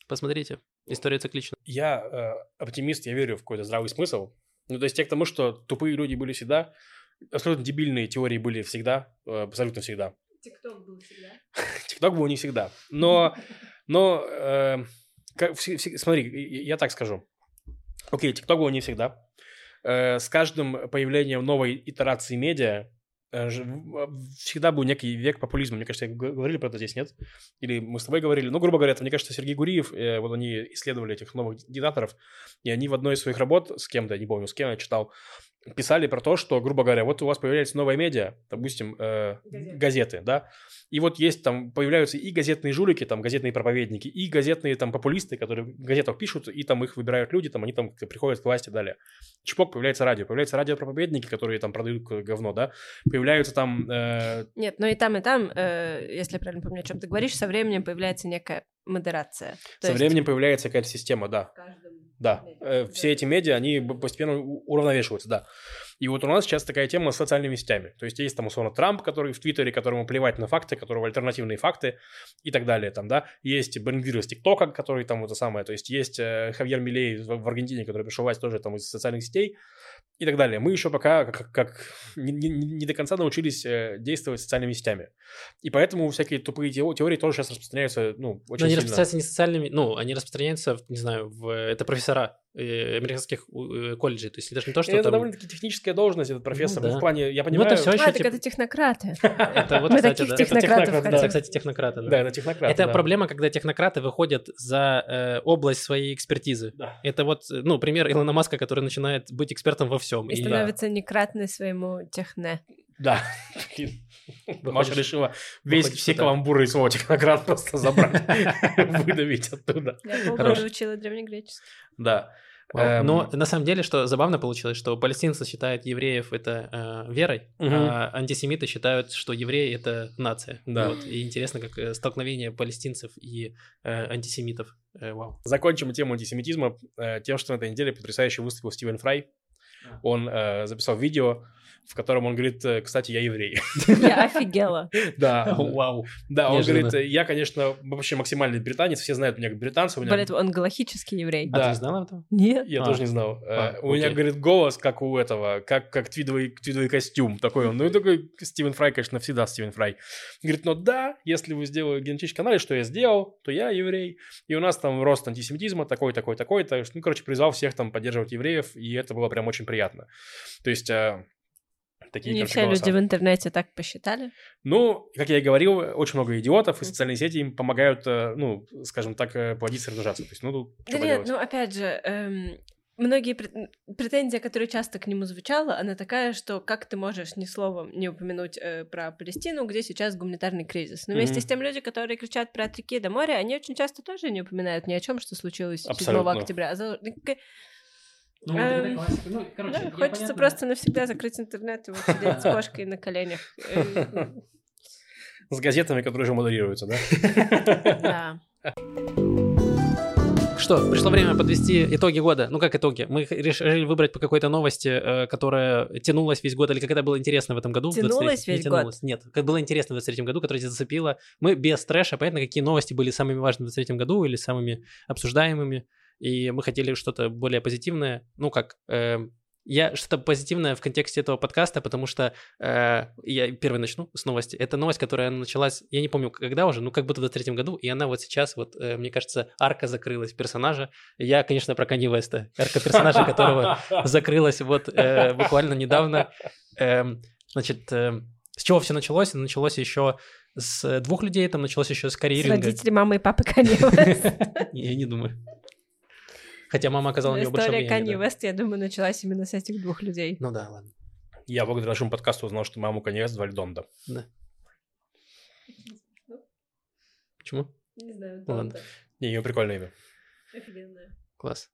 Посмотрите, история циклична. Я э, оптимист, я верю в какой-то здравый смысл. Ну, то есть я к тому, что тупые люди были всегда, абсолютно дебильные теории были всегда, э, абсолютно всегда. ТикТок был всегда. ТикТок был не всегда. Но, но э, как, смотри, я так скажу. Окей, ТикТок был не всегда. Э, с каждым появлением новой итерации медиа э, всегда был некий век популизма. Мне кажется, говорили про это здесь, нет? Или мы с тобой говорили. Ну, грубо говоря, это, мне кажется, Сергей Гуриев, э, вот они исследовали этих новых диктаторов, и они в одной из своих работ с кем-то, я не помню, с кем я читал, писали про то, что, грубо говоря, вот у вас появляется новая медиа, допустим, э, Газеты. газеты, да, и вот есть там, появляются и газетные жулики, там, газетные проповедники, и газетные там популисты, которые в газетах пишут, и там их выбирают люди, там, они там приходят к власти далее. Чпок, появляется радио, появляются радиопроповедники, которые там продают говно, да, появляются там, э, Нет, но и там, и там, э, если я правильно помню, о чем ты говоришь, со временем появляется некая модерация. То со есть временем появляется какая-то система, да, в каждом Да, э, все эти медиа, они постепенно уравновешиваются, да. И вот у нас сейчас такая тема с социальными сетями. То есть есть там, условно, Трамп, который в Твиттере, которому плевать на факты, которого альтернативные факты и так далее, там, да. Есть Бенгвир из ТикТока, который там вот это самое. То есть есть э, Хавьер Милей в, в Аргентине, который пришел власть тоже там из социальных сетей и так далее. Мы еще пока как, как не, не- не до конца научились э, действовать социальными сетями. И поэтому всякие тупые тео- теории тоже сейчас распространяются, ну, очень Но они сильно. распространяются не социальными, ну, они распространяются, не знаю, в, это профессора американских э, колледжей. То есть даже не то, что это там... довольно-таки техническая должность, этот профессор. Ну Ну, да. в плане, я Ну, понимаю... это все А, еще... так типа- это технократы. Это вот, Мы кстати, таких да. технократов да. Это, кстати, технократы. да. Это технократ. Это проблема, когда технократы выходят за э, область своей экспертизы. Это вот, э, ну, пример Илона Маска, который начинает быть экспертом во всем. И становится некратной своему техне. Да, Маша решила весь, все каламбуры из своего техноград просто забрать, выдавить оттуда. Я полгода учила древнегреческий. Да. Эм, Но на самом деле, что забавно получилось, что палестинцы считают евреев это э, верой, Мгм. а антисемиты считают, что евреи это нация. Да. Вот. И интересно, как э, столкновение палестинцев и э, антисемитов. Э, вау. Закончим тему антисемитизма э, тем, что на этой неделе потрясающе выступил Стивен Фрай. Он э, записал видео, в котором он говорит, э, кстати, я еврей. Я офигела. Да, Вау. да, он говорит, я, конечно, вообще максимальный британец, все знают меня как британца. У меня... Более того, он галахический еврей. А Да. ты знала этого? Нет. Я А. тоже не знал. Э, А, у меня, говорит, голос, как у этого, как, как твидовый, твидовый костюм. Такой он. Ну и такой Стивен Фрай, конечно, всегда Стивен Фрай. Говорит, ну да, если вы сделали генетический анализ, что я сделал, то я еврей. И у нас там рост антисемитизма такой, такой, такой. Ну, короче, призвал всех там поддерживать евреев, и это было прям очень приятно. То есть... Такие, Не все голоса. люди в интернете так посчитали. Ну, как я и говорил, очень много идиотов, и социальные сети им помогают, э, ну, скажем так, э, плодиться и размножаться. То есть, ну, тут Да нет, ну опять же, эм, многие пре- претензия, которая часто к нему звучала, она такая, что как ты можешь ни словом не упомянуть э, про Палестину, где сейчас гуманитарный кризис. Но вместе Мгм. с тем люди, которые кричат про от реки до моря, они очень часто тоже не упоминают ни о чем, что случилось 7 Абсолютно. октября. А ну, Ну, Эм, это классика. Ну, короче, я хочется понятно- просто навсегда закрыть интернет и вот сидеть с кошкой на коленях. С газетами, которые уже модерируются, да? Да. Что, пришло время подвести итоги года. Ну, как итоги? Мы решили выбрать по какой-то новости, э, которая тянулась весь год, или какая было интересно в этом году. в 23-м. Тянулась Не весь тянулась. Нет, как было интересно в 23 году, которое тебя зацепило. Мы без трэша, понятно, какие новости были самыми важными в 23 году или самыми обсуждаемыми. И мы хотели что-то более позитивное. Ну, как... э, я что-то позитивное в контексте этого подкаста, потому что э, я первый начну с новости. Это новость, которая началась, я не помню, когда уже, ну как будто в 23 году, и она вот сейчас, вот, э, мне кажется, арка закрылась персонажа. Я, конечно, про Канье Веста, арка персонажа, которого закрылась вот э, буквально недавно. Эм, Значит, э, с чего все началось? Началось еще с двух людей, там началось еще с С карьеринга. родителей мамы и папы Уэста. Я не думаю. Хотя мама оказала на него большое История влияние. Канье да. Уэста, я думаю, началась именно с этих двух людей. Ну да, ладно. Я благодаря нашему подкасту узнал, что маму Канье звали Донда. Да. Почему? Не знаю, Ладно. Не, ее прикольное имя. Офигенная. Класс.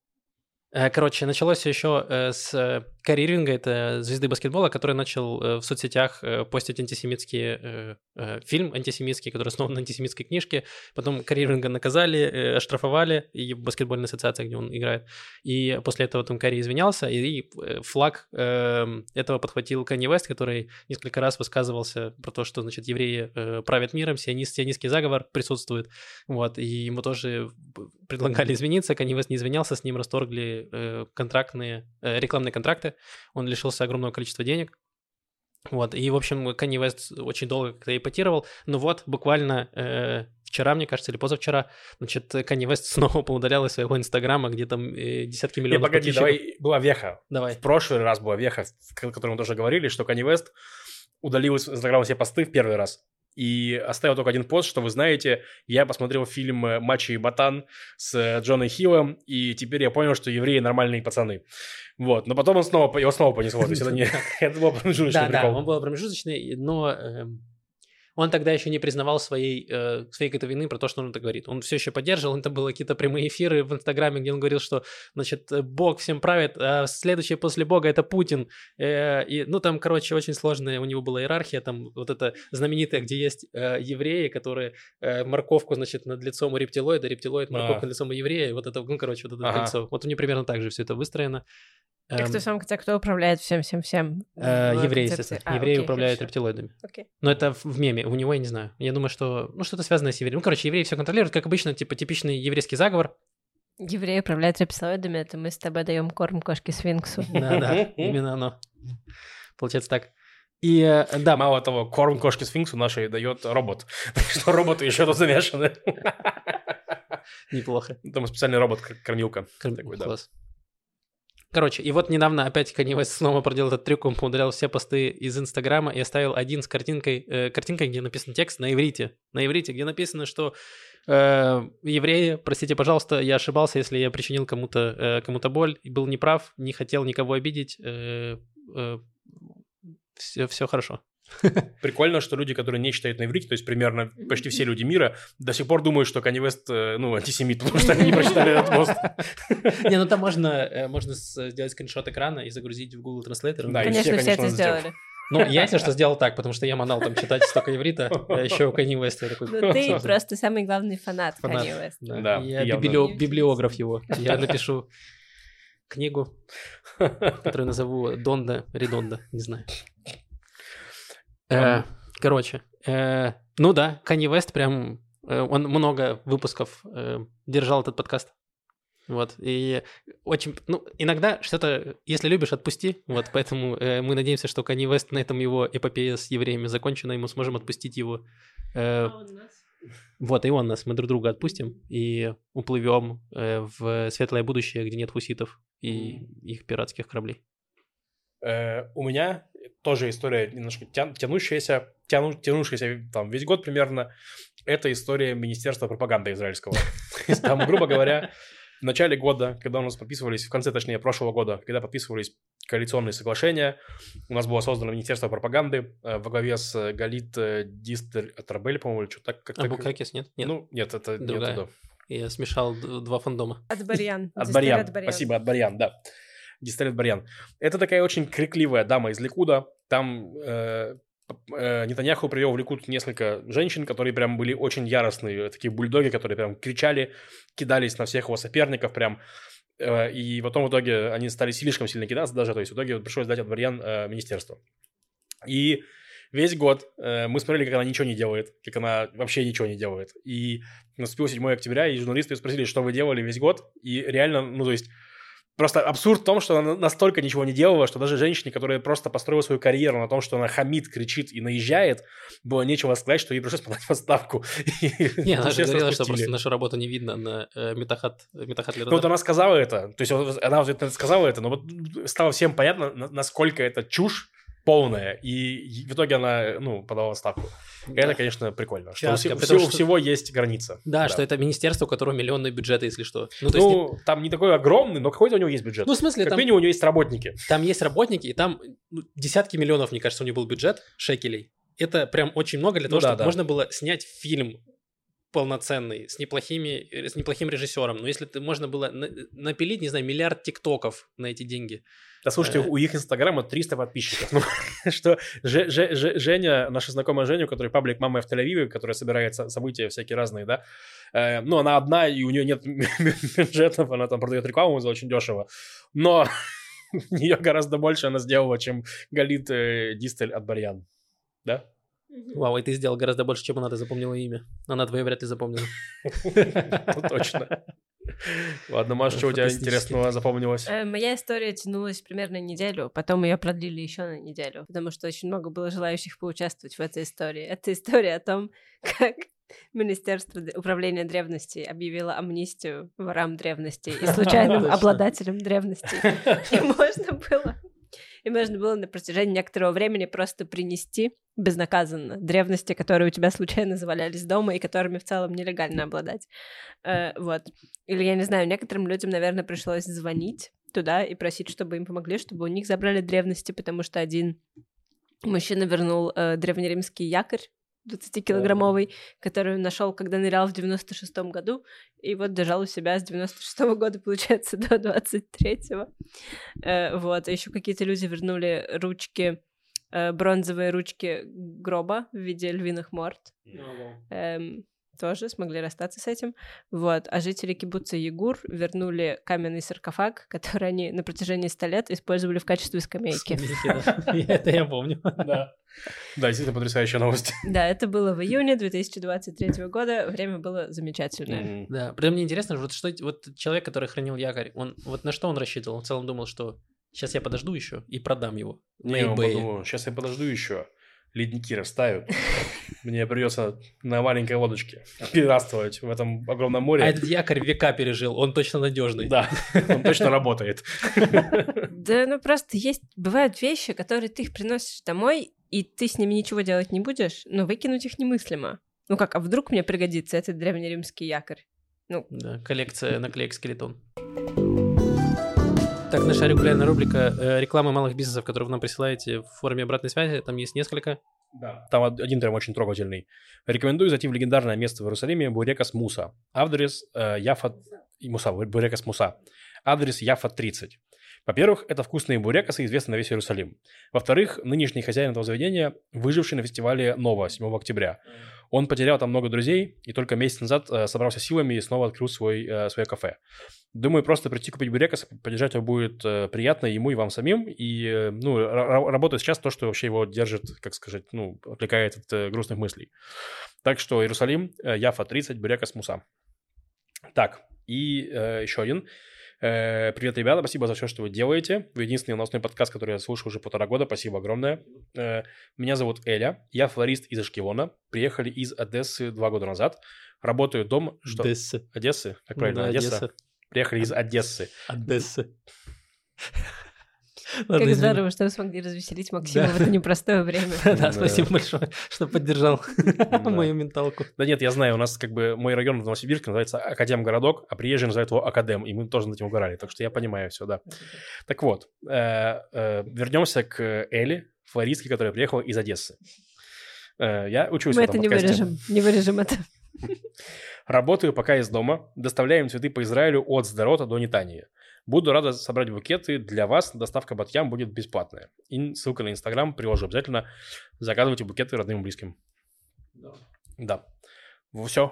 Э, Короче, началось еще э, с э, Ирвинга, это звезды баскетбола, который начал в соцсетях постить антисемитские э, фильм антисемитский, который основан на антисемитской книжке. Потом Ирвинга наказали, оштрафовали, и в баскетбольной ассоциации, где он играет. И после этого там Карри извинялся, и, флаг э, этого подхватил Канье Вест, который несколько раз высказывался про то, что, значит, евреи правят миром, сионист, сионистский заговор присутствует. Вот, и ему тоже предлагали извиниться, Канье Вест не извинялся, с ним расторгли э, контрактные, э, рекламные контракты, он лишился огромного количества денег. Вот, и, в общем, Канье Вест очень долго как-то эпатировал, но вот буквально э, вчера, мне кажется, или позавчера, значит, Канье Вест снова поудалял из своего инстаграма, где там э, десятки Не, миллионов погоди, подписчиков. давай, была веха. Давай. В прошлый раз была веха, в котором мы тоже говорили, что Канье Вест удалил из Инстаграма все посты в первый раз. И оставил только один пост, что вы знаете, я посмотрел фильм э, «Мачо и Ботан» с э, Джоном Хиллом, и теперь я понял, что евреи нормальные пацаны. Вот, но потом он снова, его снова понесло, то есть это не... Это был промежуточный Да, да, прикол. он был промежуточный, но эм, он тогда еще не признавал своей, э, своей какой-то вины про то, что он это говорит. Он все еще поддерживал, это было какие-то прямые эфиры в Инстаграме, где он говорил, что, значит, э, Бог всем правит, а следующий после Бога это Путин. Э, и, ну, там, короче, очень сложная у него была иерархия, там вот это знаменитое, где есть э, евреи, которые э, морковку, значит, над лицом у рептилоида, рептилоид морковку А. над лицом у еврея, вот это, ну, короче, вот это Ага. кольцо. Вот у него примерно так же все это выстроено. Так Эм, кто сам, кто управляет всем-всем-всем? э, концепции? естественно. А, евреи окей, управляют хорошо. рептилоидами. Окей. Но это в- в меме. У него я не знаю. Я думаю, что ну что-то связанное с евреем. Ну, короче, евреи все контролируют, как обычно, типа типичный еврейский заговор. Евреи управляют рептилоидами, это мы с тобой даем корм кошке сфинксу. Да, да, именно оно. Получается так. И э, да, Мало того, корм кошки сфинксу нашей дает робот. Так что роботы еще тут замешаны. неплохо. Там специальный робот-кормилка. Класс. Короче, и вот недавно опять Канье Уэст снова проделал этот трюк, он удалял все посты из Инстаграма и оставил один с картинкой, э, картинкой, где написан текст на иврите. На иврите, где написано, что э, евреи, простите, пожалуйста, я ошибался, если я причинил кому-то э, кому-то боль, был неправ, не хотел никого обидеть, все, все хорошо. Прикольно, что люди, которые не читают на иврите, то есть примерно почти все люди мира, до сих пор думают, что Kanye West, э, ну, антисемит, потому что они не прочитали этот пост. Не, ну там можно, э, можно сделать скриншот экрана и загрузить в Google Translator. Да, и Конечно, все, это сделали. сделали. Ну, я, если что, сделал так, потому что я манал там читать столько иврита, а еще у Kanye West я такой... Ну, ты просто самый главный фанат Фанат. Kanye West. Да, Да, я библио- библиограф его. Я напишу книгу, которую назову Донда, Редонда, не знаю. Э, Короче, э, ну да, Kanye West прям, э, он много выпусков э, держал этот подкаст. Вот, и очень, ну, иногда что-то, если любишь, отпусти, вот, поэтому э, мы надеемся, что Kanye West на этом его эпопея с евреями закончена, и мы сможем отпустить его. Э, вот, и он нас, мы друг друга отпустим и уплывем э, в светлое будущее, где нет хуситов и их пиратских кораблей. Э, У меня тоже история немножко тя- тянущаяся, тяну- тянувшаяся там весь год примерно. Это история Министерства пропаганды израильского. Там, грубо говоря, в начале года, когда у нас подписывались, в конце, точнее, прошлого года, когда подписывались коалиционные соглашения, у нас было создано Министерство пропаганды э, во главе с э, Галит э, Дистель Атрабель, по-моему, или что-то так. как- А так- Букакис нет? Нет. Ну, нет, это не Другая. оттуда. Я смешал два фандома. От Барьян. От Барьян. Спасибо, от Барьян, да. Дистелет Барьян. Это такая очень крикливая дама из Ликуда. Там э, э, Нетаньяху привел в Ликуд несколько женщин, которые прям были очень яростные, такие бульдоги, которые прям кричали, кидались на всех его соперников прям. Э, и потом в итоге они стали слишком сильно кидаться даже, то есть в итоге пришлось дать от Барьян э, министерство. И весь год э, мы смотрели, как она ничего не делает, как она вообще ничего не делает. И наступил 7 октября, и журналисты спросили, что вы делали весь год. И реально, ну, то есть, просто абсурд в том, что она настолько ничего не делала, что даже женщине, которая просто построила свою карьеру на том, что она хамит, кричит и наезжает, было нечего сказать, что ей пришлось подать в отставку. Не, она же говорила, что просто нашу работу не видно на э, Метахат, Ну, вот она сказала это, то есть она сказала это, но вот стало всем понятно, на- насколько это чушь полная, и в итоге она, ну, подала в отставку. Это, конечно, прикольно. Что у, Часто, все- потому у что- всего есть граница. Да, что это министерство, у которого миллионные бюджеты, если что. Ну, то есть, Ну, там не такой огромный, но какой-то у него есть бюджет. ну, в смысле, как там, минимум у него есть работники. там есть работники, и там ну, десятки миллионов, мне кажется, у него был бюджет шекелей. Это прям очень много для Ну того, да, чтобы да. можно было снять фильм полноценный, с, неплохими, э, с неплохим режиссером. Но если ты, можно было на- напилить, не знаю, миллиард тиктоков на эти деньги. Да слушайте, Э. у их инстаграма 300 подписчиков. Ну, что Же- Же- Же- Женя, наша знакомая Женя, у которой паблик «Мама в Тель-Авиве», которая собирает со- события всякие разные, да, э, ну, она одна, и у нее нет бюджетов, она там продает рекламу за очень дешево, но у нее гораздо больше она сделала, чем Галит э, Дистель от Барьян. Да? Вау, и ты сделал гораздо больше, чем она, ты запомнила имя. Она твое вряд ли запомнила. Ну, Точно. Ладно, Маша, что у тебя интересного запомнилось? Э, Моя история тянулась примерно неделю, потом ее продлили еще на неделю, потому что очень много было желающих поучаствовать в этой истории. Это история о том, как Министерство управления древностей объявило амнистию ворам древностей и случайным обладателям древностей. И можно было и можно было на протяжении некоторого времени просто принести безнаказанно древности, которые у тебя случайно завалялись дома и которыми в целом нелегально обладать. Э, вот. Или, я не знаю, некоторым людям, наверное, пришлось звонить туда и просить, чтобы им помогли, чтобы у них забрали древности, потому что один мужчина вернул э, древнеримский якорь 20-килограммовый, который он нашел, когда нырял в 96-м году, и вот держал у себя с 96-го года, получается, до 23-го. Э, вот, а еще какие-то люди вернули ручки, э, бронзовые ручки гроба в виде львиных морд. Эм, тоже смогли расстаться с этим. Вот. А жители кибуца Егур вернули каменный саркофаг, который они на протяжении 100 лет использовали в качестве скамейки. Это я помню. Да. Да, действительно потрясающая новость. Да, это было в июне 2023 года. Время было замечательное. Да, прям мне интересно, вот что вот человек, который хранил якорь, он вот на что он рассчитывал? Он в целом думал, что сейчас я подожду еще и продам его на Не, он подумал, сейчас я подожду еще. Ледники растают. Мне придется на маленькой лодочке пиратствовать в этом огромном А море. этот якорь века пережил, он точно надежный. Да, он точно работает. Да, ну просто есть, бывают вещи, которые ты их приносишь домой, и ты с ними ничего делать не будешь, но выкинуть их немыслимо. Ну как, а вдруг мне пригодится этот древнеримский якорь? Да, коллекция наклеек скелетон. Так, наша регулярная рубрика э, рекламы малых бизнесов, которые вы нам присылаете в форме обратной связи. Там есть несколько. Да. Там од- один прям очень трогательный. Рекомендую зайти в легендарное место в Иерусалиме Бурекас Муса. Адрес э, Яфа... Муса, Бурекас Муса. Адрес Яфа 30. Во-первых, это вкусные бурекасы, известны на весь Иерусалим. Во-вторых, нынешний хозяин этого заведения, выживший на фестивале Нова 7 октября. Он потерял там много друзей и только месяц назад э, собрался силами и снова открыл свой, э, свое кафе. Думаю, просто прийти купить бурекас, поддержать его будет э, приятно ему и вам самим. И, э, ну, ра- работает сейчас то, что вообще его держит, как сказать, ну, отвлекает от э, грустных мыслей. Так что Иерусалим, э, Яфа 30, бурекас Муса. Так, и э, еще один. Э, привет, ребята, спасибо за все, что вы делаете. Вы единственный новостной подкаст, который я слушаю уже полтора года. Спасибо огромное. Э, меня зовут Эля, я флорист из Ашкелона. Приехали из Одессы два года назад. Работаю дома... Что? Одесса. Одессы? Как правильно? Да, Одесса? Одесса. Приехали из Одессы. Одесса. Как здорово, что вы смогли развеселить Максима в это непростое время. Да, спасибо большое, что поддержал мою менталку. Да нет, я знаю, у нас как бы мой район в Новосибирске называется Академгородок, а приезжие называют его Академ, и мы тоже над этим угорали, так что я понимаю все, да. Так вот, э, э, вернемся к Элли, флористке, которая приехала из Одессы. Э, Я учусь Мы это не вырежем, не вырежем это. Работаю пока из дома, доставляем цветы по Израилю от Сдорота до Нетании. Буду рада собрать букеты для вас, доставка Батьям будет бесплатная. И ссылка на Инстаграм приложу обязательно. Заказывайте букеты родным и близким. Да. Все.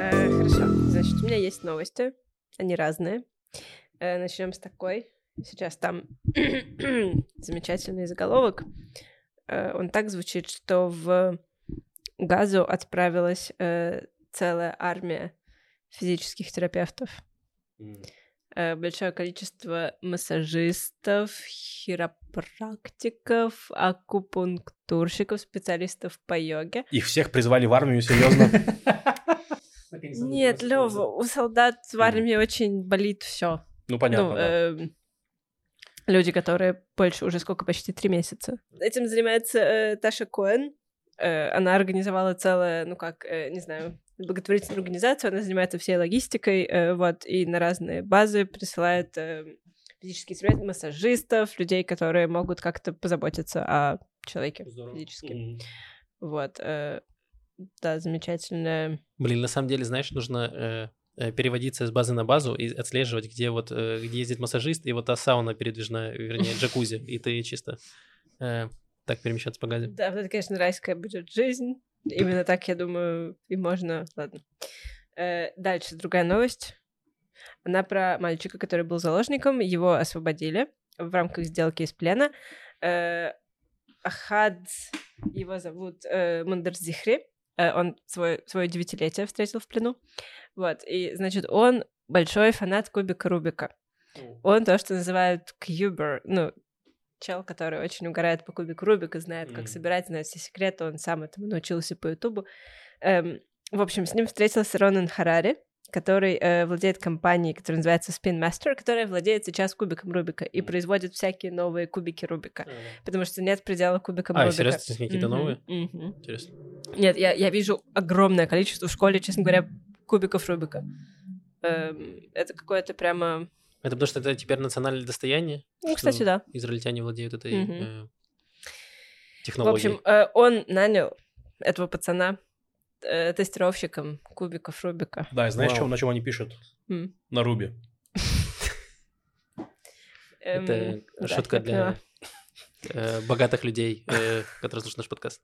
Э, Хорошо, значит, у меня есть новости, они разные. Э, Начнем с такой. Сейчас там замечательный заголовок. Э, Он так звучит, что в Газу отправилась э, целая армия физических терапевтов. Э, Большое количество массажистов, хиропрактиков, акупунктурщиков, специалистов по йоге. Их всех призвали в армию, серьезно. Нет, Лёва, у солдат в армии очень болит все. Ну, понятно, ну, эм, люди, которые больше уже сколько, почти три месяца. Этим занимается э, Таша Коэн. Э, она организовала целое, ну как, э, не знаю, благотворительную организацию. Она занимается всей логистикой, э, вот, и на разные базы присылает э, физические терапевты, массажистов, людей, которые могут как-то позаботиться о человеке физически. Мгм. Вот. э, да, замечательная Блин, на самом деле, знаешь, нужно э, переводиться с базы на базу и отслеживать, где вот э, где ездит массажист, и вот та сауна передвижная, вернее, джакузи, и ты чисто э, так перемещаться по газе. Да, вот это, конечно, райская будет жизнь. Именно так, я думаю, и можно. Ладно. Э, дальше другая новость. Она про мальчика, который был заложником. Его освободили в рамках сделки из плена. Э, Ахад, его зовут э, Мандерзихри. Э, он свой, свое девятилетие встретил в плену. Вот, и, значит, он большой фанат кубика Рубика. Он то, что называют кьюбер, ну, чел, который очень угорает по кубику Рубика, знает, как Мгм. собирать, знает все секреты, он сам этому научился по Ютубу. Эм, в общем, с ним встретился Ронан Харари, который э, владеет компанией, которая называется Spin Master, которая владеет сейчас кубиком Рубика и Мгм. производит всякие новые кубики Рубика, потому что нет предела кубикам А, Рубика. серьезно, есть какие-то Мгм, новые? мгм. Интересно. Нет, я, я вижу огромное количество в школе, честно говоря, кубиков Рубика. Эм, это какое-то прямо... Это потому что это теперь национальное достояние? Ну, что кстати, да. Израильтяне владеют этой Мгм. э, В технологией. общем, э, он нанял этого пацана э, тестировщиком кубиков Рубика. Да, и знаешь, чем, на чем они пишут? М. На Руби. Эм, это шутка для э, богатых людей, э, которые слушают наш подкаст.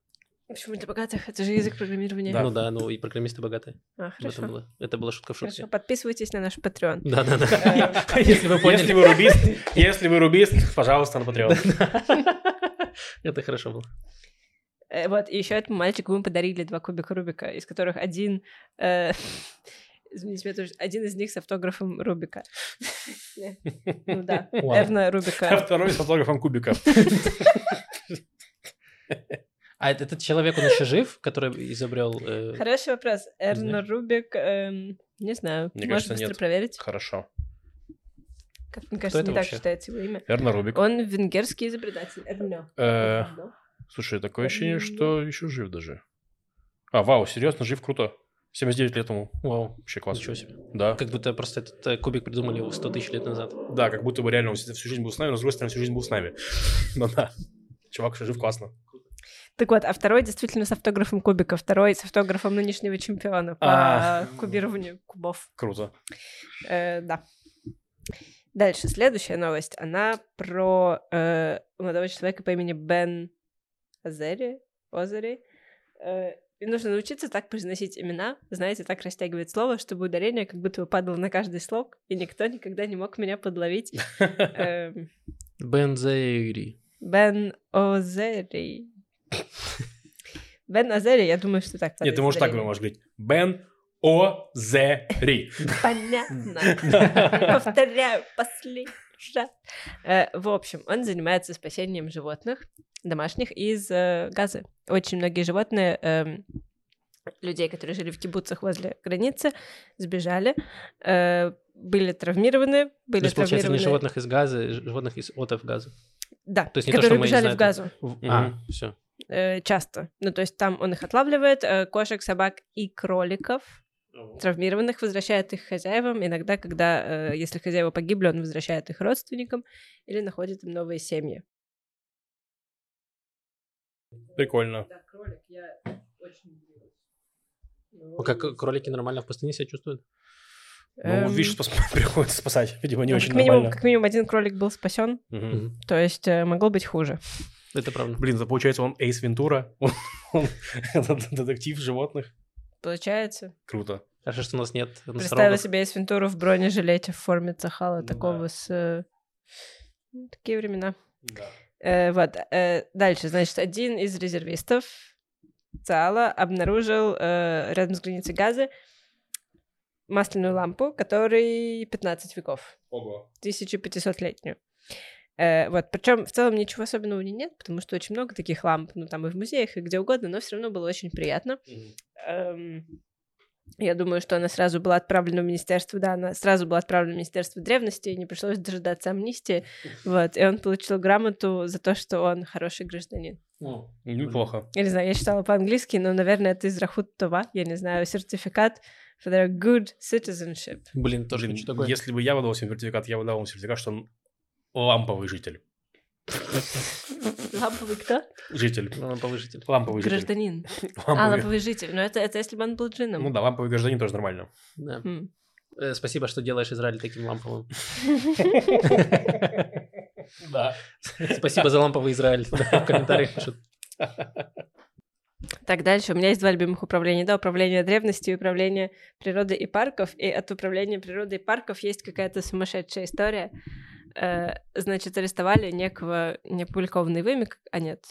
Почему для богатых? Это же язык программирования. Да. Ну да, ну и программисты богатые. А, хорошо. этом было. Это была шутка в шутке. Хорошо, подписывайтесь на наш Patreon. Да, да, Э, да. Если вы поняли. Если вы рубист, если вы рубист, пожалуйста, на Patreon. Это хорошо было. Э, Вот, и еще этому мальчику мы подарили два кубика Рубика, из которых один... э, Извините, меня тоже... Один из них с автографом Рубика. Ну да, Вау. Эрна А Рубика. второй с фотографом кубика. А это- этот человек, он еще жив, который изобрел... э, Хороший вопрос. Знаешь? Рубик... эм, Не знаю. Мне Можешь кажется, быстро нет. проверить? Хорошо. Как мне кажется, это не так вообще? читается его имя. Эрна Рубик. Он венгерский изобретатель. Эрно. Э, Эрно. Слушай, такое ощущение, что еще жив даже. А, вау, серьезно, жив, круто. 79 лет ему. Вау, Вообще классно. ничего себе. Да. Как будто просто этот э, кубик придумали 100 тысяч лет назад. Да, как будто бы реально он всю жизнь был с нами, но с другой стороны, всю жизнь был с нами. Ну да. Чувак жив классно. Так вот, а второй действительно с автографом кубика, второй с автографом нынешнего чемпиона по А. кубированию кубов. Круто. Э, да. Дальше, следующая новость. Она про э, молодого человека по имени Бен Азери. Озери. Э, и нужно научиться так произносить имена, знаете, так растягивать слово, чтобы ударение как будто бы падало на каждый слог, и никто никогда не мог меня подловить. Эм, Бензейри. Бен Озери. Бен Азери, я думаю, что так. Нет, ты можешь так можешь говорить. Бен О Зе Ри. Понятно. Повторяю, последний раз. Э, В общем, он занимается спасением животных домашних из э, газа. Очень многие животные эм, людей, которые жили в кибуцах возле границы, сбежали, э, были травмированы, То были есть, получается, не травмированы... животных из газа, животных из отов газа. Да, То есть не то, которые что мы бежали в этого- газу В- Мгм. А, все. Э, часто. Ну, то есть там он их отлавливает, э, кошек, собак и кроликов, травмированных возвращает их хозяевам. Иногда, когда, э, если хозяева погибли, он возвращает их родственникам или находит им новые семьи. Прикольно. Да, кролик, я очень Ну, Как кролики нормально в пустыне себя чувствуют? Ну, видишь, спас- приходится спасать. Видимо, не очень Эм, как, минимум, нормально. как минимум один кролик был спасен. Мгм. то есть э, могло быть хуже. Это правда. Блин, это получается он Эйс Вентура. Он, он детектив животных. Получается. Круто. Хорошо, что у нас нет Представила себе из Вентуру в бронежилете в форме Цахала, Ну такого да. с... э, ну, такие времена. Да. Э, вот, э, дальше, значит, один из резервистов ЦАЛа обнаружил э, рядом с границей Газы масляную лампу, которой 15 веков, Ого. 1500-летнюю. Э, вот, причем в целом ничего особенного в ней нет, потому что очень много таких ламп, ну, там и в музеях, и где угодно, но все равно было очень приятно. Эм, я думаю, что она сразу была отправлена в Министерство, да, она сразу была отправлена в Министерство древности, и не пришлось дожидаться амнистии, вот, и он получил грамоту за то, что он хороший гражданин. Ну, Неплохо. Я не знаю, я читала по-английски, но, наверное, это из Рахут Това, я не знаю, сертификат for their good citizenship. Блин, тоже Блин, хочу такое. Если бы я выдал сертификат, я выдал ему сертификат, что он ламповый житель. Ламповый кто? Житель. Ну, повышитель. Ламповый житель. Гражданин. А, Ламповый. ламповый житель. Но это, это если бы он был джином. Ну да, ламповый гражданин тоже нормально. Да. М. Э, Спасибо, что делаешь Израиль таким ламповым. Да. Спасибо за ламповый Израиль. Да, В комментариях пишут. Так, дальше. У меня есть два любимых управления. Да, управление древности и управление природы и парков. И от управления природы и парков есть какая-то сумасшедшая история. Э, значит, арестовали некого неопубликованный в имя... А, нет.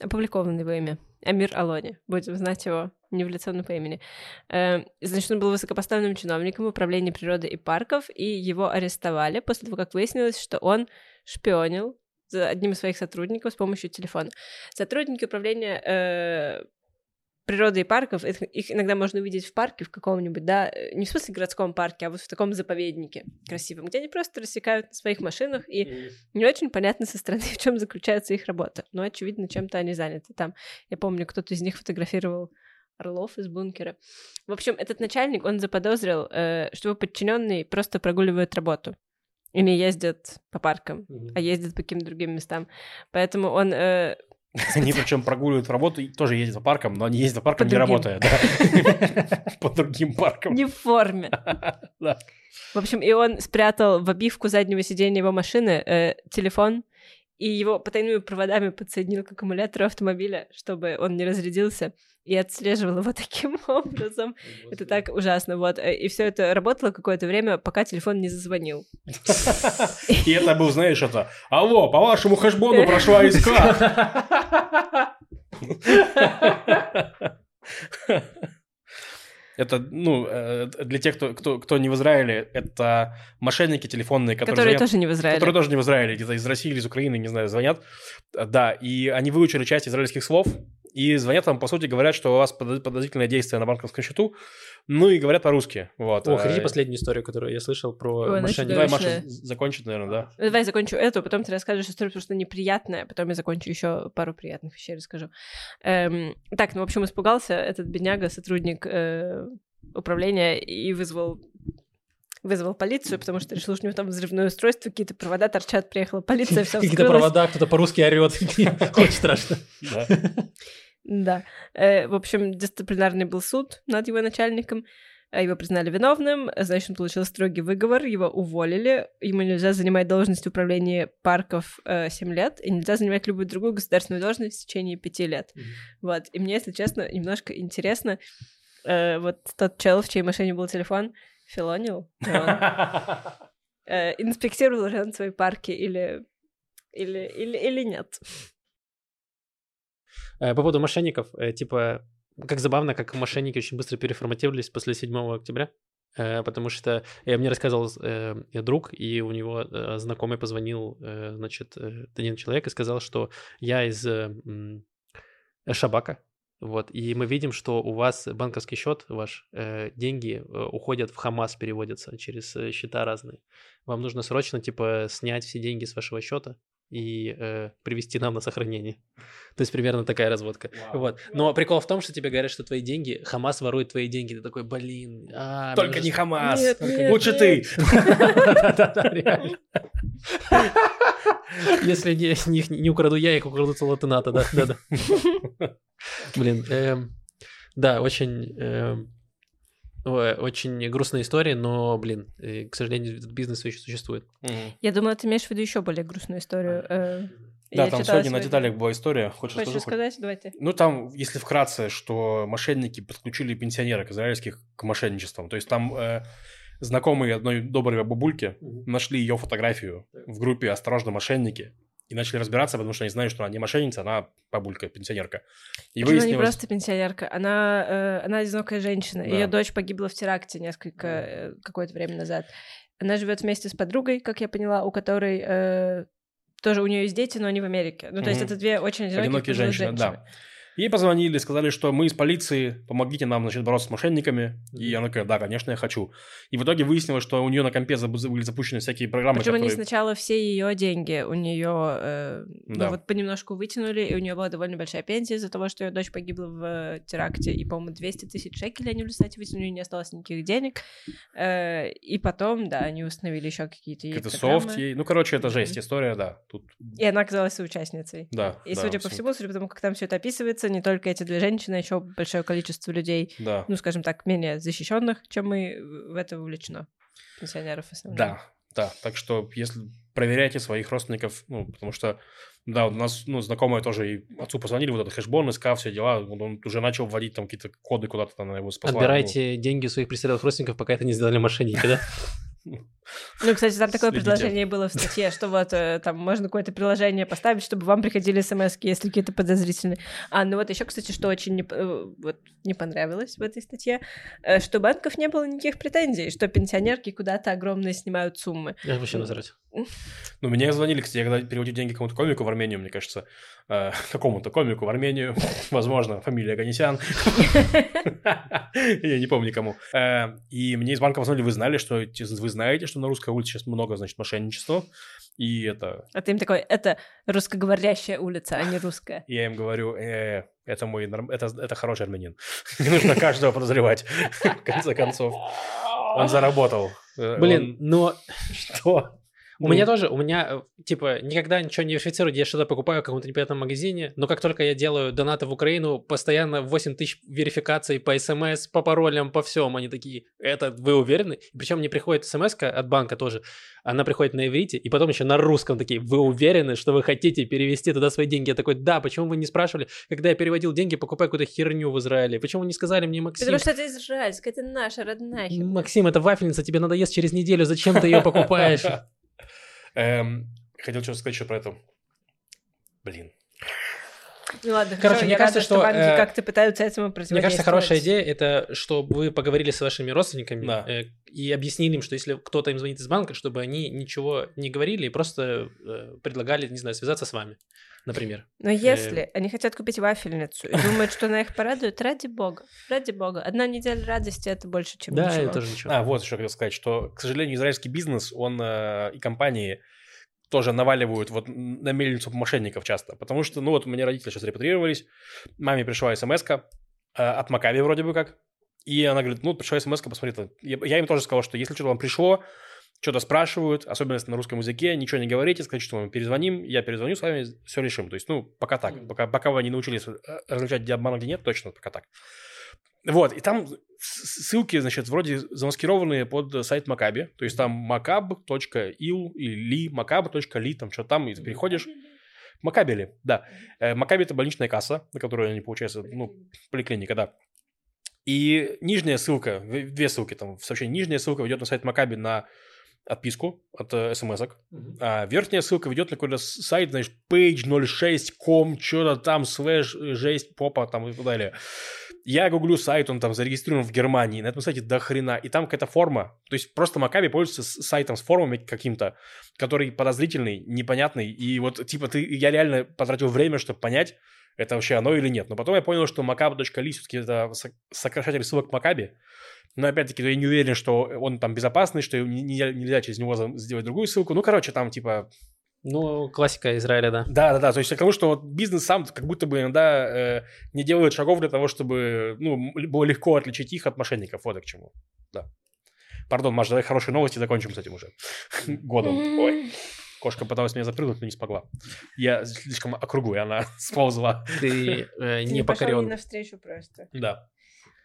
Опубликованный во имя. Амир Алони. Будем знать его не в лицо, но по имени. Э, значит, он был высокопоставленным чиновником управления природы и парков, и его арестовали после того, как выяснилось, что он шпионил за одним из своих сотрудников с помощью телефона. Сотрудники управления э, природы и парков, их, иногда можно увидеть в парке в каком-нибудь, да, э, не в смысле городском парке, а вот в таком заповеднике красивом, где они просто рассекают на своих машинах, и не очень понятно со стороны, в чем заключается их работа. Но, очевидно, чем-то они заняты там. Я помню, кто-то из них фотографировал орлов из бункера. В общем, этот начальник, он заподозрил, э, что его подчиненные просто прогуливают работу и не ездят по паркам, а ездят по каким-то другим местам. Поэтому он э, Они причем прогуливают работу тоже ездят по паркам, но они ездят по паркам, не работая. По другим паркам. не в форме. В общем, и он спрятал в обивку заднего сиденья его машины э, телефон и его потайными проводами подсоединил к аккумулятору автомобиля, чтобы он не разрядился, и отслеживал его таким образом. Это так ужасно, вот. И все это работало какое-то время, пока телефон не зазвонил. И это был, знаешь, это «Алло, по вашему хэшбону прошла иск. Это, ну, э, для тех, кто, кто, кто не в Израиле, это мошенники телефонные, которые, Которые звонят- тоже не в Израиле. которые тоже не в Израиле, где-то из России или из Украины, не знаю, звонят. Э, Да, и они выучили часть израильских слов, и звонят вам, по сути, говорят, что у вас подоз- подозрительное действие на банковском счету, ну и говорят по-русски. Вот. О, Э, хотите последнюю историю, которую я слышал про Ой, она мошенников? Давай. Маша, закончит, наверное, да? Ну, Давай закончу эту, потом ты расскажешь историю, потому что неприятная, потом я закончу еще пару приятных вещей расскажу. Эм, так, ну, в общем, испугался этот бедняга, сотрудник э, управления, и вызвал вызвал полицию, потому что решил, что у него там взрывное устройство, какие-то провода торчат, приехала полиция, все Какие-то провода, кто-то по-русски орет. Очень страшно. Да. Э, в общем, дисциплинарный был суд над его начальником. э, Его признали виновным, значит, он получил строгий выговор, его уволили, ему нельзя занимать должность в управлении парков э, 7 лет, и нельзя занимать любую другую государственную должность в течение 5 лет. Вот. И мне, если честно, немножко интересно, э, вот тот чел, в чьей машине был телефон, филонил? Э, инспектировал ли он свои парки или, или, или, или нет. Э, По поводу мошенников, э, типа, как забавно, как мошенники очень быстро переформатировались после 7 октября, э, потому что я мне рассказывал э, друг, и у него э, знакомый позвонил, э, значит, один человек и сказал, что я из Шабака, вот, и мы видим, что у вас банковский счет ваш, э, деньги э, уходят в Хамас, переводятся через э, счета разные. Вам нужно срочно, типа, снять все деньги с вашего счета и э, привести нам на сохранение. То есть примерно такая разводка. Вот. Но прикол в том, что тебе говорят, что твои деньги, Хамас ворует твои деньги. Ты такой, блин. а, Только мне не же- Хамас. Нет, Лучше ты. Да-да-да, реально. Если не, не, не украду я, их украдут солдаты НАТО, да, да, да. Блин, эм, да, очень, ой, очень грустная история, но, блин, э, к сожалению, этот бизнес еще существует. Я думала, ты имеешь в виду еще более грустную историю. э, Да, я там сегодня на сегодня. деталях была история. Хочешь Хочешь расскажу? рассказать? Давай ты. Ну, там, если вкратце, что мошенники подключили пенсионерок израильских к мошенничествам. То есть там э, знакомые одной доброй бабульки нашли ее фотографию в группе «Осторожно, мошенники» и начали разбираться, потому что они знают, что она не мошенница, она бабулька, пенсионерка. И Она не выяснилось... просто пенсионерка, она, э, она одинокая женщина. Да. Ее дочь погибла в теракте несколько э, какое-то время назад. Она живет вместе с подругой, как я поняла, у которой э, тоже у нее есть дети, но они в Америке. Ну, то есть Мгм. это две очень одинокие, Одинокие пожилые женщины, да. Ей позвонили, сказали, что мы из полиции, помогите нам, значит, бороться с мошенниками. И она такая, да, конечно, я хочу. И в итоге выяснилось, что у нее на компе были запущены всякие программы, Причем они которые... сначала все ее деньги у нее Да. ну, вот понемножку вытянули, и у нее была довольно большая пенсия из-за того, что ее дочь погибла в э, теракте, и, по-моему, 200 тысяч шекелей они в результате вытянули, у нее не осталось никаких денег. Э, И потом, да, они установили еще какие-то программы. софт ей. Ну, короче, это жесть, история, да. Тут, И она оказалась соучастницей. да. И, да, судя по всему, судя по тому, как там все это описывается, не только эти две женщины, а еще большое количество людей, Да. ну, скажем так, менее защищенных, чем мы, в это вовлечено. Пенсионеров в основном. Да, да. Так что, если проверяйте своих родственников, ну, потому что, да, у нас, ну, знакомые тоже и отцу позвонили, вот этот хэшбон, СК, все дела, вот он уже начал вводить там какие-то коды куда-то на его спасла. Отбирайте деньги у своих престарелых родственников, пока это не сделали мошенники, да? Ну, кстати, там такое Следите. предложение было в статье, что вот э, там можно какое-то приложение поставить, чтобы вам приходили смс если какие-то подозрительные. А, ну вот еще, кстати, что очень не, э, вот, не понравилось в этой статье, э, что банков не было никаких претензий, что пенсионерки куда-то огромные снимают суммы. Я вообще насрать. Ну, меня звонили, кстати, я когда переводил деньги кому-то комику в Армению, мне кажется, э, какому-то комику в Армению, возможно, фамилия Ганесян, я не помню кому. Э, И мне из банка позвонили, вы знали, что, вы знаете, что на русской улице сейчас много, значит, мошенничества, и это... А ты им такой, это русскоговорящая улица, а не русская. Я им говорю, «Э, это мой, норм- это, это хороший армянин. Не нужно каждого подозревать, в конце концов. Он заработал. Э, Блин, он- но Что? У меня тоже, у меня, э, типа, никогда ничего не верифицирую, я что-то покупаю в каком-то непонятном магазине, но как только я делаю донаты в Украину, постоянно 8 тысяч верификаций по смс, по паролям, по всем, они такие, это вы уверены? Причем мне приходит смс от банка тоже, она приходит на иврите, и потом еще на русском такие, вы уверены, что вы хотите перевести туда свои деньги? Я такой, да, почему вы не спрашивали, когда я переводил деньги, покупай какую-то херню в Израиле? Почему вы не сказали мне, Максим? Потому что это израильская, это наша родная. Максим, это вафельница, тебе надо есть через неделю, зачем ты ее покупаешь? Эм, Хотел что-то сказать еще про это. Блин. Ну ладно, Короче, хорошо, мне я кажется, рада, что, банки э, как-то пытаются этому Мне противодействовать. кажется, хорошая идея это, чтобы вы поговорили с вашими родственниками Да. э, и объяснили им, что если кто-то им звонит из банка, чтобы они ничего не говорили и просто э, предлагали, не знаю, связаться с вами, например. Но если они хотят купить вафельницу и думают, что она их порадует, ради бога, ради бога. Одна неделя радости — это больше, чем да, ничего. это тоже ничего. А, вот еще хотел сказать, что, к сожалению, израильский бизнес, он э, и компании тоже наваливают вот на мельницу мошенников часто. Потому что, ну вот у меня родители сейчас репатрировались, маме пришла смс от Макаби вроде бы как, и она говорит, ну, пришла смс посмотри. там». Я, я им тоже сказал, что если что-то вам пришло, что-то спрашивают, особенно если на русском языке, ничего не говорите, скажите, что мы перезвоним, я перезвоню с вами, все решим. То есть, ну, пока так. Пока, пока вы не научились э, различать, где обман, а где нет, точно пока так. Вот, и там ссылки, значит, вроде замаскированные под сайт Макаби. То есть там macab.il или macab.li, там что там, и ты переходишь. Макабели, да. Э, Макаби – это больничная касса, на которую они, получается, ну, поликлиника, да. И нижняя ссылка, две ссылки там в сообщении, нижняя ссылка ведет на сайт Макаби на отписку от э, смс-ок, Мгм. а верхняя ссылка ведет на какой-то сайт, знаешь, page06.com, что-то там, слэш, жесть, попа, там и так далее. Я гуглю сайт, он там зарегистрирован в Германии, на этом сайте до хрена, и там какая-то форма. То есть просто Макаби пользуется сайтом с формами каким-то, который подозрительный, непонятный, и вот типа ты, я реально потратил время, чтобы понять, это вообще оно или нет. Но потом я понял, что macab.li все-таки это со- сокращатель ссылок Макаби. Но опять-таки я не уверен, что он там безопасный, что не- нельзя, через него сделать другую ссылку. Ну, короче, там типа Ну, классика Израиля, да. да, да, да. То есть я к тому, что вот бизнес сам как будто бы иногда э, не делает шагов для того, чтобы ну, было легко отличить их от мошенников. Вот и к чему. Да. Пардон, Маш, давай хорошие новости, закончим с этим уже. Годом. Ой. Кошка пыталась меня запрыгнуть, но не смогла. Я слишком округлый, она сползла. Ты э, Ты не покорен. навстречу просто. Да.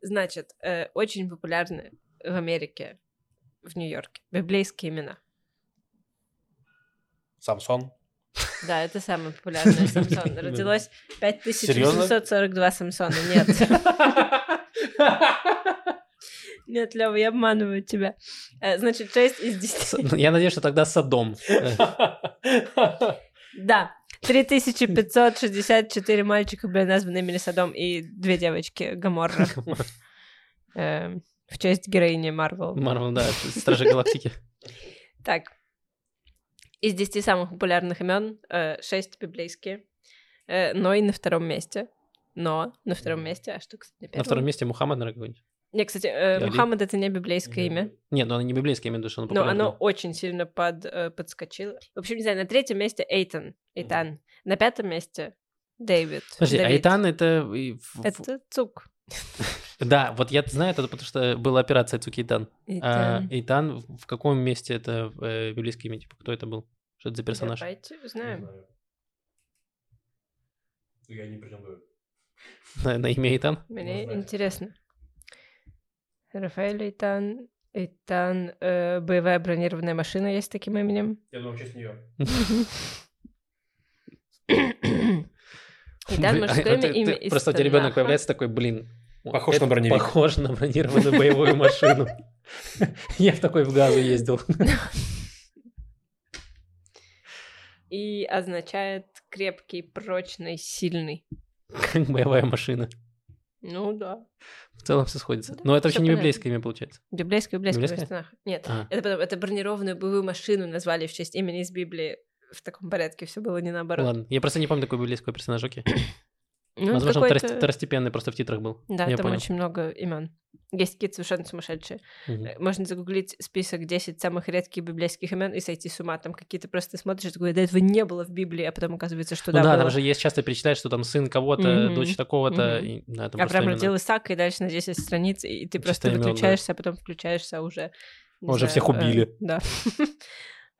Значит, э, очень популярны в Америке, в Нью-Йорке, библейские имена. Самсон. Да, это самое популярное Самсон. Родилось 5842 Самсона. Нет. Нет, Лёва, я обманываю тебя. Э, Значит, 6 из 10. Я надеюсь, что тогда Содом. Э, Да. 3564 мальчика были названы имени Содом и две девочки Гаморра. Эм, В честь героини Марвел. Марвел, да, Стражи Галактики. Так. Из 10 самых популярных имен 6 библейские. Э, Ной на втором месте. Но на втором месте. А что, кстати, на На первом? втором месте Мухаммад, наверное, какой-нибудь. Не, кстати, э, Мухаммад это не библейское имя, Нет, ну оно не библейское, я имею в виду, что оно но популярное. оно очень сильно под, э, подскочило. В общем, не знаю, на третьем месте Эйтан. Эйтан. На пятом месте Дэвид. Подожди, Давид. Айтан это... и Это Цук. Да, вот я знаю это, потому что была операция Цукейтан. А. Эйтан в в каком месте это э, библейское имя? Типа, кто это был? Что это за персонаж? Давайте узнаем. Я не претендую. На, на имя Эйтан? Мне интересно. Рафаэль Эйтан. Эйтан. э, боевая бронированная машина есть с таким именем. Я думаю, честь нее. Ты- имя ты- из Просто у тебя ребенок появляется такой, блин. Похож на броневик. Похож на бронированную боевую машину. Я в такой в газу ездил. И означает крепкий, прочный, сильный. Как боевая машина. Ну да. В целом все сходится. Да, Но это вообще не понятно. библейское имя получается. Библейское, библейское, Библейское? Нет, А. это это бронированную боевую машину назвали в честь имени из Библии. В таком порядке все было не наоборот. Ладно, я просто не помню такой библейского персонажа. окей. Ну, Возможно, второс- второстепенный просто в титрах был. Да, я там понял. очень много имен. Есть какие-то совершенно сумасшедшие. Э, Можно загуглить список 10 самых редких библейских имен и сойти с ума. Там какие-то просто смотришь, и такой, да этого не было в Библии, а потом оказывается, что Ну да, да, было. там же есть часто перечисляют, что там сын кого-то, Мгм. дочь такого-то. И, да, там просто Авраам имена. родил Исаака, и дальше на 10 страниц, и ты просто Чисто имён, да. выключаешься, а потом включаешься а уже... Уже знаю, всех э, убили. Да.